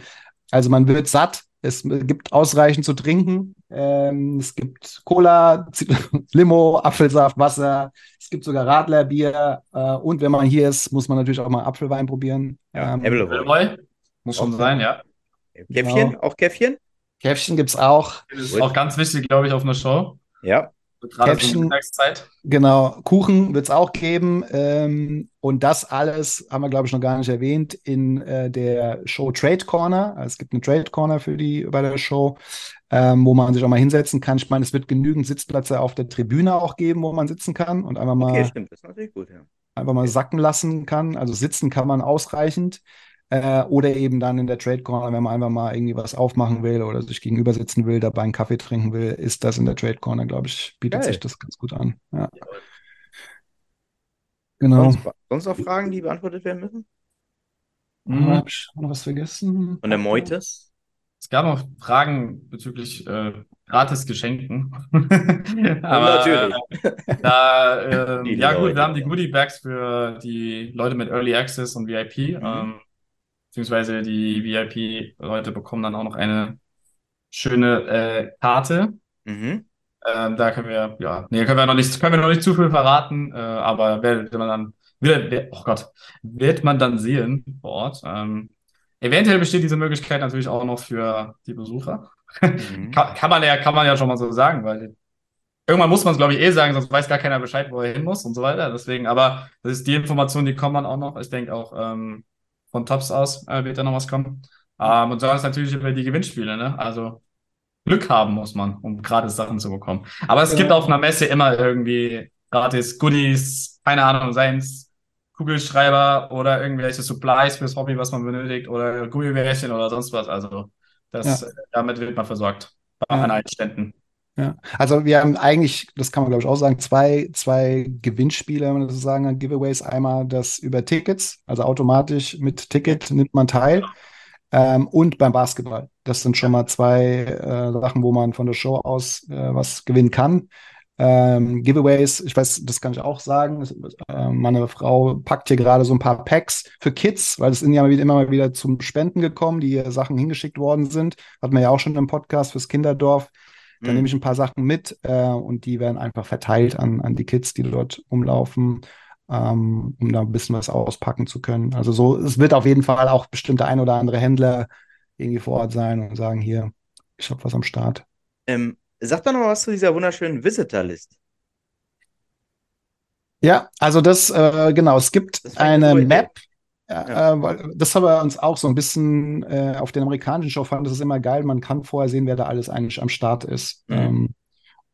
Also man wird satt. Es gibt ausreichend zu trinken. Ähm, es gibt Cola, Z- Limo, Apfelsaft, Wasser. Es gibt sogar Radlerbier. Äh, und wenn man hier ist, muss man natürlich auch mal Apfelwein probieren. Ja, Ähm, Ebbelewoi. Roy? Muss schon sein, ja. Käffchen? Genau. Auch Käffchen? Käffchen gibt's auch. Das ist auch ganz wichtig, glaube ich, auf einer Show. Ja. Mittagszeit. Genau, Kuchen wird es auch geben. Ähm, und das alles haben wir, glaube ich, noch gar nicht erwähnt in äh, der Show Trade Corner. Also es gibt eine Trade Corner für die bei der Show, ähm, wo man sich auch mal hinsetzen kann. Ich meine, es wird genügend Sitzplätze auf der Tribüne auch geben, wo man sitzen kann und einfach mal, Okay, stimmt. Das ist natürlich gut, ja. einfach mal sacken lassen kann. Also sitzen kann man ausreichend. Äh, oder eben dann in der Trade Corner, wenn man einfach mal irgendwie was aufmachen will oder sich gegenüber sitzen will, dabei einen Kaffee trinken will, ist das in der Trade Corner, glaube ich, bietet Geil. sich das ganz gut an. Ja. Genau. Sonst, sonst noch Fragen, die beantwortet werden müssen? Mhm. Habe ich noch was vergessen? Von der Meute? Es gab noch Fragen bezüglich äh, gratis Geschenken. Aber natürlich. Äh, da, ähm, ja Leute. gut, wir haben die Goodie Bags für die Leute mit Early Access und VIP. Mhm. Ähm, beziehungsweise die VIP-Leute bekommen dann auch noch eine schöne äh, Karte. Mhm. Ähm, da können wir, ja, nee, können wir noch nicht, können wir noch nicht zu viel verraten, äh, aber wird man dann, wird, wird, oh Gott, wird man dann sehen vor Ort. Ähm, eventuell besteht diese Möglichkeit natürlich auch noch für die Besucher. Mhm. Kann, kann man ja, kann man ja schon mal so sagen, weil irgendwann muss man es, glaube ich, eh sagen, sonst weiß gar keiner Bescheid, wo er hin muss und so weiter. Deswegen, aber das ist die Information, die kommt dann auch noch. Ich denke auch ähm, von Tops aus äh, wird da noch was kommen. Ähm, und sonst natürlich über die Gewinnspiele, ne? Also Glück haben muss man, um gratis Sachen zu bekommen. Aber es Ja. gibt auf einer Messe immer irgendwie gratis Goodies, keine Ahnung, seien es Kugelschreiber oder irgendwelche Supplies fürs Hobby, was man benötigt, oder Gummibärchen oder sonst was. Also das, Ja. äh, damit wird man versorgt bei Ja. Einständen. Ja. Also wir haben eigentlich, das kann man glaube ich auch sagen, zwei, zwei Gewinnspiele, wenn man das so sagen kann, Giveaways. Einmal das über Tickets, also automatisch mit Ticket nimmt man teil. Ähm, und beim Basketball. Das sind schon mal zwei äh, Sachen, wo man von der Show aus äh, was gewinnen kann. Ähm, Giveaways, ich weiß, das kann ich auch sagen. Äh, meine Frau packt hier gerade so ein paar Packs für Kids, weil es sind ja immer mal wieder zum Spenden gekommen, die Sachen hingeschickt worden sind. Hatten wir ja auch schon im Podcast fürs Kinderdorf. Da Mhm. nehme ich ein paar Sachen mit äh, und die werden einfach verteilt an, an die Kids, die dort umlaufen, ähm, um da ein bisschen was auspacken zu können. Also so, es wird auf jeden Fall auch bestimmt der ein oder andere Händler irgendwie vor Ort sein und sagen, hier, ich habe was am Start. Ähm, sag doch noch mal was zu dieser wunderschönen Visitor-List. Ja, also das, äh, genau, es gibt Das eine super Idee. Ja, Äh, weil das haben wir uns auch so ein bisschen äh, auf den amerikanischen Show fand, das ist immer geil. Man kann vorher sehen, wer da alles eigentlich am Start ist. Mhm. Ähm,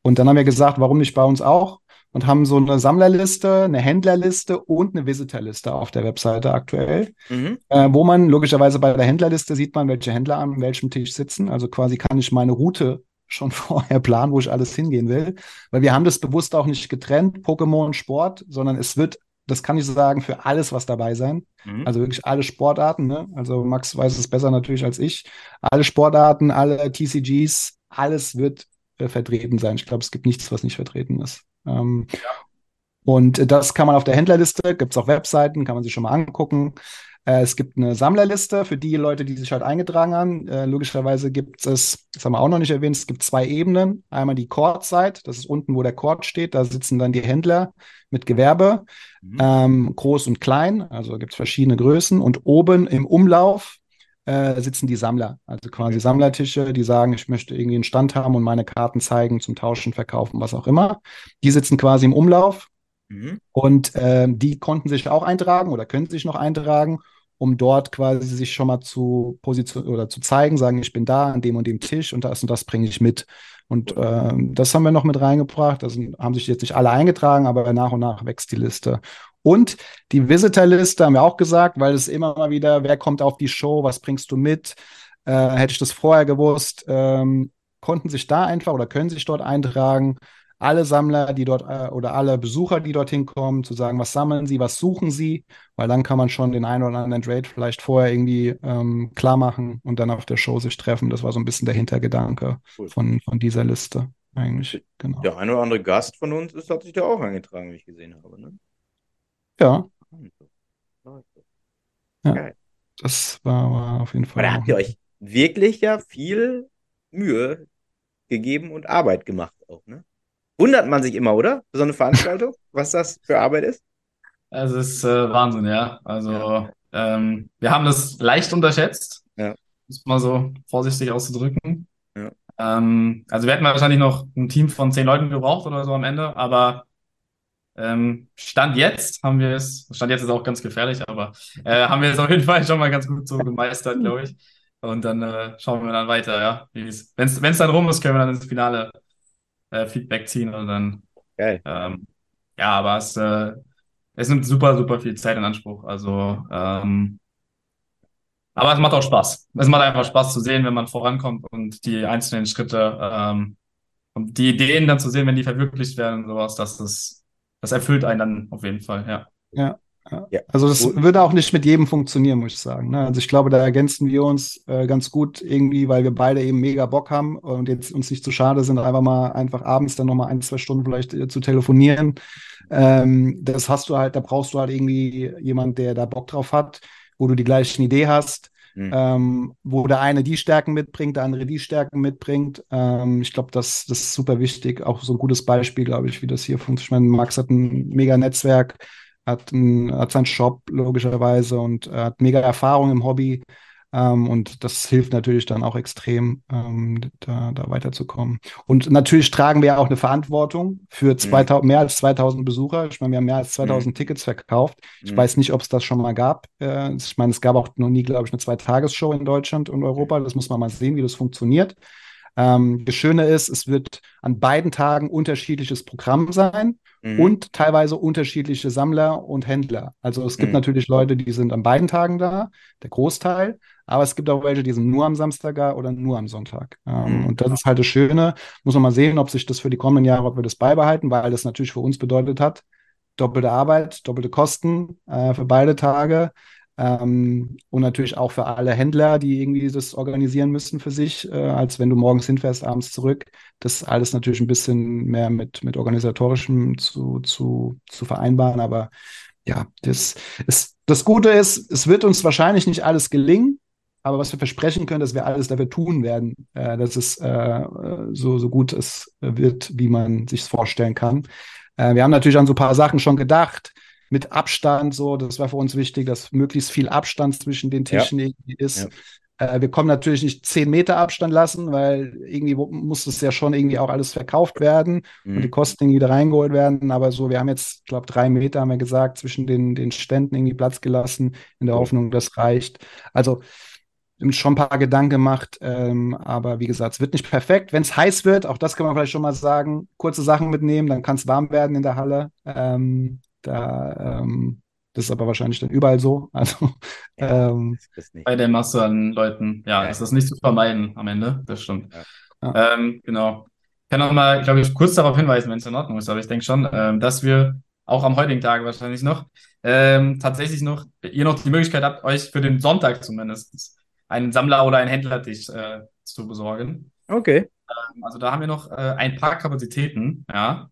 und dann haben wir gesagt, warum nicht bei uns auch? Und haben so eine Sammlerliste, eine Händlerliste und eine Visitorliste auf der Webseite aktuell, Mhm. äh, wo man logischerweise bei der Händlerliste sieht man, welche Händler an welchem Tisch sitzen. Also quasi kann ich meine Route schon vorher planen, wo ich alles hingehen will. Weil wir haben das bewusst auch nicht getrennt, Pokémon und Sport, sondern es wird, das kann ich sagen, für alles was dabei sein. Mhm. Also wirklich alle Sportarten, ne? Also Max weiß es besser natürlich als ich. Alle Sportarten, alle TCGs, alles wird äh, vertreten sein. Ich glaube, es gibt nichts, was nicht vertreten ist. Ähm, Und das kann man auf der Händlerliste, gibt es auch Webseiten, kann man sich schon mal angucken. Äh, es gibt eine Sammlerliste für die Leute, die sich halt eingetragen haben. Äh, logischerweise gibt es, das haben wir auch noch nicht erwähnt, es gibt zwei Ebenen. Einmal die Court-Site, das ist unten, wo der Court steht. Da sitzen dann die Händler mit Gewerbe, Mhm. ähm, groß und klein. Also gibt es verschiedene Größen. Und oben im Umlauf äh, sitzen die Sammler. Also quasi Sammlertische, die sagen, ich möchte irgendwie einen Stand haben und meine Karten zeigen zum Tauschen, Verkaufen, was auch immer. Die sitzen quasi im Umlauf mhm. und äh, die konnten sich auch eintragen oder können sich noch eintragen, um dort quasi sich schon mal zu positionieren oder zu zeigen, sagen, ich bin da an dem und dem Tisch und das und das bringe ich mit. Und äh, das haben wir noch mit reingebracht. Also haben sich jetzt nicht alle eingetragen, aber nach und nach wächst die Liste. Und die Visitorliste haben wir auch gesagt, weil es immer mal wieder, wer kommt auf die Show, was bringst du mit? Äh, hätte ich das vorher gewusst, ähm, konnten sich da einfach oder können sich dort eintragen. Alle Sammler, die dort äh, oder alle Besucher, die dorthin kommen, zu sagen, was sammeln sie, was suchen sie, weil dann kann man schon den einen oder anderen Trade vielleicht vorher irgendwie ähm, klar machen und dann auf der Show sich treffen. Das war so ein bisschen der Hintergedanke cool. von, von dieser Liste eigentlich. Genau. Der ein oder andere Gast von uns ist, hat sich da auch eingetragen, wie ich gesehen habe. Ne? Ja. Ja, das war, war auf jeden Fall. Aber da habt ihr euch wirklich ja viel Mühe gegeben und Arbeit gemacht auch, ne? Wundert man sich immer, oder? So eine Veranstaltung, was das für Arbeit ist? Es ist äh, Wahnsinn, ja. Also ja. Ähm, wir haben das leicht unterschätzt, ja. muss mal so vorsichtig auszudrücken. Ja. Ähm, also wir hätten wahrscheinlich noch ein Team von zehn Leuten gebraucht oder so am Ende, aber ähm, Stand jetzt haben wir es, Stand jetzt ist auch ganz gefährlich, aber äh, haben wir es auf jeden Fall schon mal ganz gut so gemeistert, glaube ich. Und dann äh, schauen wir dann weiter, ja. Wenn es dann rum ist, können wir dann ins Finale äh, Feedback ziehen und dann. Geil. Ähm, ja, aber es, äh, es nimmt super, super viel Zeit in Anspruch. Also, ähm, aber es macht auch Spaß. Es macht einfach Spaß zu sehen, wenn man vorankommt und die einzelnen Schritte ähm, und die Ideen dann zu sehen, wenn die verwirklicht werden und sowas, das ist das erfüllt einen dann auf jeden Fall, ja. Ja. Ja. Also das würde auch nicht mit jedem funktionieren, muss ich sagen. Ne? Also ich glaube, da ergänzen wir uns äh, ganz gut irgendwie, weil wir beide eben mega Bock haben und jetzt uns nicht zu schade sind, einfach mal einfach abends dann nochmal ein, zwei Stunden vielleicht äh, zu telefonieren. Ähm, das hast du halt, da brauchst du halt irgendwie jemand, der da Bock drauf hat, wo du die gleiche Idee hast Mhm. Ähm, wo der eine die Stärken mitbringt, der andere die Stärken mitbringt. Ähm, ich glaube, das, das ist super wichtig. Auch so ein gutes Beispiel, glaube ich, wie das hier funktioniert. Ich meine, Max hat ein mega Netzwerk, hat, ein, hat seinen Shop logischerweise und hat mega Erfahrung im Hobby. Ähm, und das hilft natürlich dann auch extrem, ähm, da, da weiterzukommen. Und natürlich tragen wir ja auch eine Verantwortung für 2000, mhm. mehr als 2000 Besucher. Ich meine, wir haben mehr als 2000 mhm. Tickets verkauft. Ich mhm. weiß nicht, ob es das schon mal gab. Äh, ich meine, es gab auch noch nie, glaube ich, eine Zweitagesshow in Deutschland und Europa. Das muss man mal sehen, wie das funktioniert. Ähm, das Schöne ist, es wird an beiden Tagen unterschiedliches Programm sein mhm. und teilweise unterschiedliche Sammler und Händler. Also es gibt mhm. natürlich Leute, die sind an beiden Tagen da, der Großteil, aber es gibt auch welche, die sind nur am Samstag da oder nur am Sonntag. Ähm, mhm. Und das ist halt das Schöne. Muss man mal sehen, ob sich das für die kommenden Jahre, ob wir das beibehalten, weil das natürlich für uns bedeutet hat, doppelte Arbeit, doppelte Kosten äh, für beide Tage. Ähm, und natürlich auch für alle Händler, die irgendwie das organisieren müssen für sich, äh, als wenn du morgens hinfährst, abends zurück. Das alles natürlich ein bisschen mehr mit, mit organisatorischem zu, zu, zu vereinbaren. Aber ja, das, ist, das Gute ist, es wird uns wahrscheinlich nicht alles gelingen. Aber was wir versprechen können, dass wir alles dafür tun werden, äh, dass es äh, so, so gut es wird, wie man sich vorstellen kann. Äh, wir haben natürlich an so ein paar Sachen schon gedacht, mit Abstand, so, das war für uns wichtig, dass möglichst viel Abstand zwischen den Tischen ja. irgendwie ist. Ja. Äh, wir kommen natürlich nicht zehn Meter Abstand lassen, weil irgendwie muss es ja schon irgendwie auch alles verkauft werden mhm. und die Kosten irgendwie wieder reingeholt werden. Aber so, wir haben jetzt, ich glaube, drei Meter, haben wir gesagt, zwischen den, den Ständen irgendwie Platz gelassen, in der Hoffnung, das reicht. Also, schon ein paar Gedanken gemacht, ähm, aber wie gesagt, es wird nicht perfekt. Wenn es heiß wird, auch das kann man vielleicht schon mal sagen, kurze Sachen mitnehmen, dann kann es warm werden in der Halle. Ähm, da, ähm, das ist aber wahrscheinlich dann überall so. Also, ja, ähm, bei der Masse an Leuten, ja, ja, ist das nicht zu vermeiden am Ende, das stimmt. Ja. Ähm, genau. Ich kann noch mal, glaube ich, kurz darauf hinweisen, wenn es in Ordnung ist, aber ich denke schon, ähm, dass wir auch am heutigen Tag wahrscheinlich noch ähm, tatsächlich noch, ihr noch die Möglichkeit habt, euch für den Sonntag zumindest einen Sammler oder einen Händlertisch äh, zu besorgen. Okay. Ähm, also da haben wir noch äh, ein paar Kapazitäten, ja.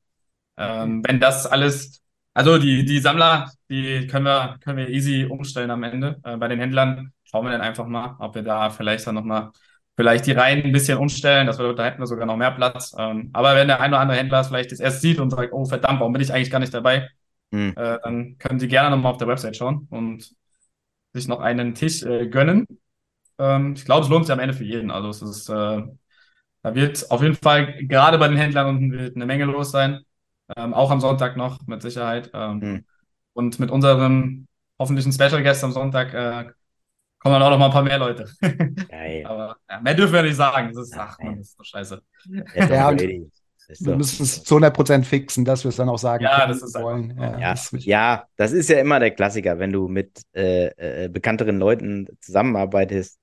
Ähm, wenn das alles, also die, die Sammler, die können wir, können wir easy umstellen am Ende. Äh, bei den Händlern schauen wir dann einfach mal, ob wir da vielleicht dann nochmal vielleicht die Reihen ein bisschen umstellen, dass wir, da hätten wir sogar noch mehr Platz. Ähm, aber wenn der ein oder andere Händler es vielleicht das erst sieht und sagt, oh verdammt, warum bin ich eigentlich gar nicht dabei, hm. äh, dann können Sie gerne nochmal auf der Website schauen und sich noch einen Tisch äh, gönnen. Ähm, ich glaube, es lohnt sich am Ende für jeden. Also es ist, äh, da wird auf jeden Fall gerade bei den Händlern unten wird eine Menge los sein. Ähm, auch am Sonntag noch, mit Sicherheit. Ähm, Hm. Und mit unserem hoffentlichen Special Guest am Sonntag äh, kommen dann auch noch mal ein paar mehr Leute. Geil. Aber ja, mehr dürfen wir nicht sagen. Das ist, ach man, das ist doch scheiße. Ja, Wir müssen es zu 100% fixen, dass wir es dann auch sagen Ja, können, das ist wollen. Ja, Ja, das ist ja, das ist ja immer der Klassiker, wenn du mit äh, äh, bekannteren Leuten zusammenarbeitest,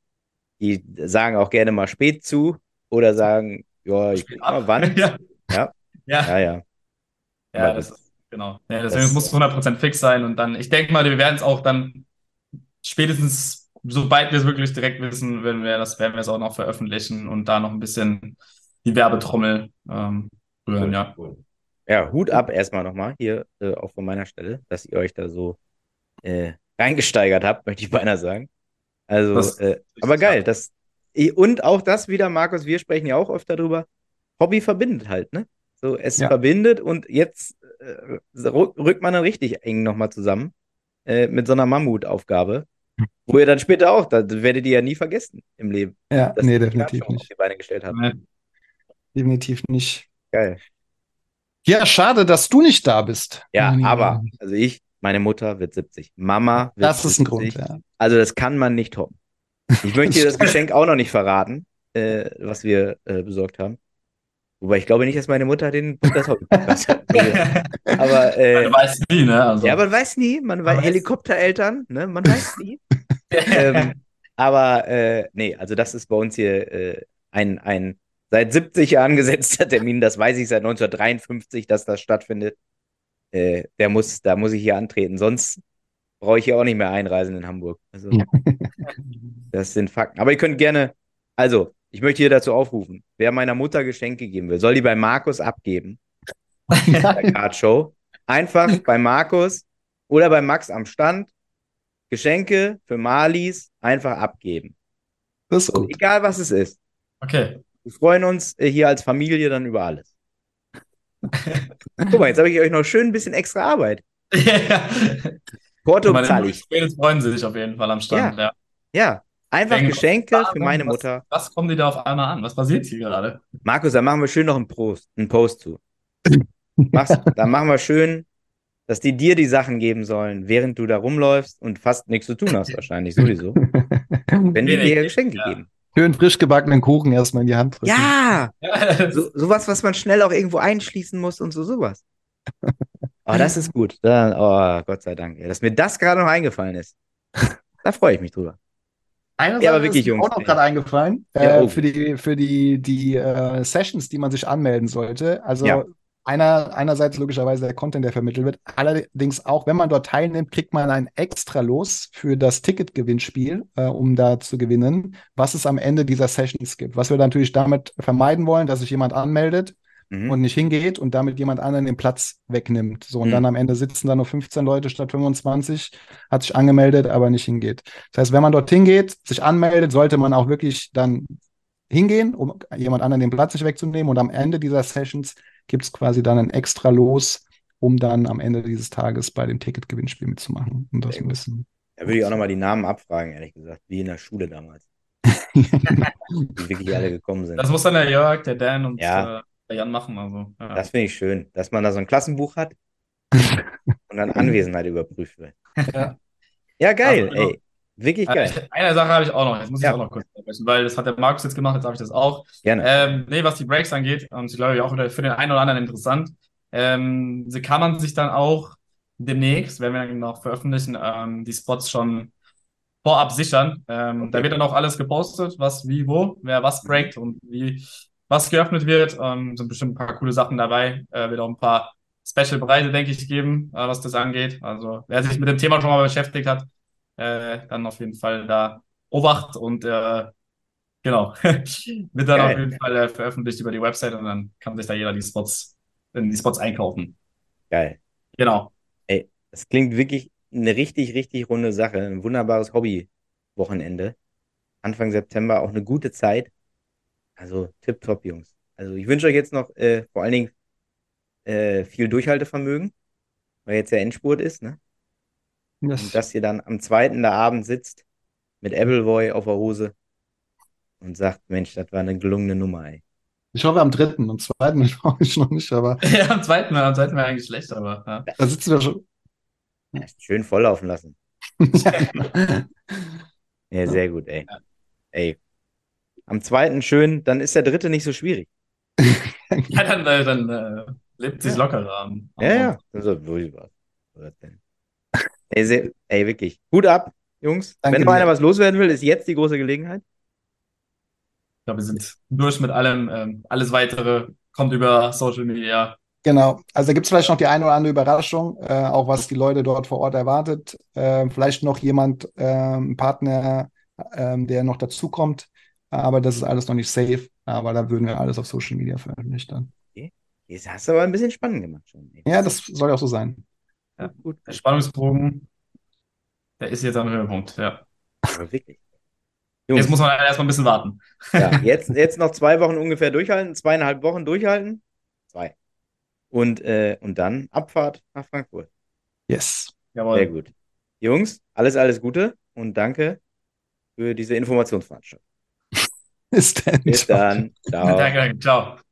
die sagen auch gerne mal spät zu oder sagen, ja, ich guck mal wann. ja. Ja. Ja. Ja, ja. Ja, Aber das das- ist, genau. Ja, deswegen das- muss es 100% fix sein und dann, ich denke mal, wir werden es auch dann spätestens, sobald wir es wirklich direkt wissen, werden wir das, werden wir es auch noch veröffentlichen und da noch ein bisschen die Werbetrommel ähm, rühren, ja. Ja, Hut ab erstmal nochmal hier, äh, auch von meiner Stelle, dass ihr euch da so äh, reingesteigert habt, möchte ich beinahe sagen. Also, äh, aber geil, das, und auch das wieder, Markus, wir sprechen ja auch öfter drüber, Hobby verbindet halt, ne? So, es Ja. verbindet und jetzt äh, rück- rückt man dann richtig eng nochmal zusammen äh, mit so einer Mammutaufgabe, wo ihr dann später auch, da werdet ihr ja nie vergessen im Leben. Ja, nee, definitiv nicht. die Beine gestellt habt. Definitiv nicht. Geil. Ja, schade, dass du nicht da bist. Ja, aber, also ich, meine Mutter wird 70. Mama wird Das ist ein 70. Grund, ja. Also das kann man nicht toppen. Ich möchte dir das Geschenk auch noch nicht verraten, äh, was wir äh, besorgt haben. Wobei ich glaube nicht, dass meine Mutter den das Hobby hat. Aber äh, Man weiß nie, ne? Also, ja, man weiß nie, man weiß weiß- Helikoptereltern, ne? Man weiß nie. ähm, aber äh, nee, also das ist bei uns hier äh, ein, ein seit 70 Jahren gesetzter Termin, das weiß ich seit 1953, dass das stattfindet. Äh, der muss, da muss ich hier antreten, sonst brauche ich hier auch nicht mehr einreisen in Hamburg. Also, das sind Fakten. Aber ihr könnt gerne, also, ich möchte hier dazu aufrufen, wer meiner Mutter Geschenke geben will, soll die bei Markus abgeben, Card Show. Einfach bei Markus oder bei Max am Stand Geschenke für Malis einfach abgeben. Das ist gut. egal was es ist. okay. Wir freuen uns äh, hier als Familie dann über alles. Guck mal, jetzt habe ich euch noch schön ein bisschen extra Arbeit. ja. Porto zahle ich. Freuen sich auf jeden Fall am Stand, ja. Ja, einfach Denke, Geschenke für meine was- Mutter. Was kommen die da auf einmal an? Was passiert hier gerade? Markus, da machen wir schön noch einen Post, einen Post zu. Mach's, da machen wir schön, dass die dir die Sachen geben sollen, während du da rumläufst und fast nichts zu tun hast, wahrscheinlich sowieso. Wenn die Wenig, dir Geschenke ja. geben. Schön frisch gebackenen Kuchen erstmal in die Hand drücken. Ja, so, sowas, was man schnell auch irgendwo einschließen muss und so sowas. Aber das ist gut. Da, oh, Gott sei Dank, dass mir das gerade noch eingefallen ist. Da freue ich mich drüber. Eine Ja, aber Sache wirklich, ist mir Jungs, auch noch gerade eingefallen, Ja, äh, oh. für die, für die, die äh, Sessions, die man sich anmelden sollte. Also Ja. einer, einerseits logischerweise der Content, der vermittelt wird. Allerdings auch, wenn man dort teilnimmt, kriegt man ein extra Los für das Ticketgewinnspiel, äh, um da zu gewinnen, was es am Ende dieser Sessions gibt. Was wir natürlich damit vermeiden wollen, dass sich jemand anmeldet Mhm. und nicht hingeht und damit jemand anderen den Platz wegnimmt. So, und Mhm. dann am Ende sitzen da nur 15 Leute statt 25, hat sich angemeldet, aber nicht hingeht. Das heißt, wenn man dort hingeht, sich anmeldet, sollte man auch wirklich dann hingehen, um jemand anderen den Platz sich wegzunehmen. Und am Ende dieser Sessions gibt es quasi dann ein extra Los, um dann am Ende dieses Tages bei dem Ticketgewinnspiel mitzumachen. Und das ein bisschen. Da würde ich auch nochmal die Namen abfragen, ehrlich gesagt, wie in der Schule damals, wie wirklich alle gekommen sind. Das muss dann der Jörg, der Dan und Ja. äh, Jan machen. Also, ja. Das finde ich schön, dass man da so ein Klassenbuch hat und dann Anwesenheit überprüft wird. Ja. Ja, geil, Also, ey. Wirklich Äh, geil. Eine Sache habe ich auch noch. Jetzt muss ich Ja. auch noch kurz sprechen, weil das hat der Markus jetzt gemacht, jetzt habe ich das auch. Gerne. Ähm, nee, was die Breaks angeht, und ich glaube auch wieder für den einen oder anderen interessant, ähm, sie kann man sich dann auch demnächst, werden wir dann noch veröffentlichen, ähm, die Spots schon vorab sichern. Ähm, Okay. Da wird dann auch alles gepostet, was, wie, wo, wer was breakt und wie was geöffnet wird. Ähm, sind bestimmt ein paar coole Sachen dabei. Äh, wird auch ein paar Special-Preise, denke ich, geben, äh, was das angeht. Also wer sich mit dem Thema schon mal beschäftigt hat, äh, dann auf jeden Fall da Obacht und äh, genau, wird dann Geil. auf jeden Fall äh, veröffentlicht über die Website und dann kann sich da jeder die Spots, in die Spots einkaufen. Geil. Genau. Das klingt wirklich eine richtig, richtig runde Sache. Ein wunderbares Hobby-Wochenende. Anfang September auch eine gute Zeit. Also tipptopp, Jungs. Also ich wünsche euch jetzt noch äh, vor allen Dingen äh, viel Durchhaltevermögen, weil jetzt der Endspurt ist, ne? Und dass ihr dann am zweiten da abends sitzt mit Appleboy auf der Hose und sagt, Mensch, das war eine gelungene Nummer, ey. Ich hoffe am dritten. Am zweiten glaube ich noch nicht, aber Ja, am zweiten, am zweiten wäre eigentlich schlecht, aber ja. da sitzen wir schon. Schön volllaufen lassen. Ja, genau. Ja, sehr gut, ey. Ey. Am zweiten schön, dann ist der dritte nicht so schwierig. Ja, dann, äh, dann äh, lebt sich lockerer am, Ja, ja. Also? Ey, sehr, ey, wirklich. Hut ab, Jungs. Danke Wenn noch dir. einer was loswerden will, ist jetzt die große Gelegenheit. Ich glaube, wir sind durch mit allem. Ähm, alles weitere kommt über Social Media. Genau. Also da gibt es vielleicht noch die eine oder andere Überraschung, äh, auch was die Leute dort vor Ort erwartet. Äh, vielleicht noch jemand, ähm, ein Partner, ähm, der noch dazukommt. Aber das ist alles noch nicht safe. Aber da würden wir alles auf Social Media veröffentlichen dann. Jetzt hast du aber ein bisschen spannend gemacht schon. Ey. Ja, das soll ja auch so sein. Ja, gut. Der Spannungsbogen, der ist jetzt am Höhepunkt. Ja. Aber wirklich. Jetzt Jungs, muss man erstmal ein bisschen warten. ja, jetzt, jetzt noch zwei Wochen ungefähr durchhalten, zweieinhalb Wochen durchhalten. Zwei. Und, äh, und dann Abfahrt nach Frankfurt. Yes. Jawohl. Sehr gut. Jungs, alles, alles Gute und danke für diese Informationsveranstaltung. Bis dann. Bis dann. Ciao. Danke, danke. Ciao.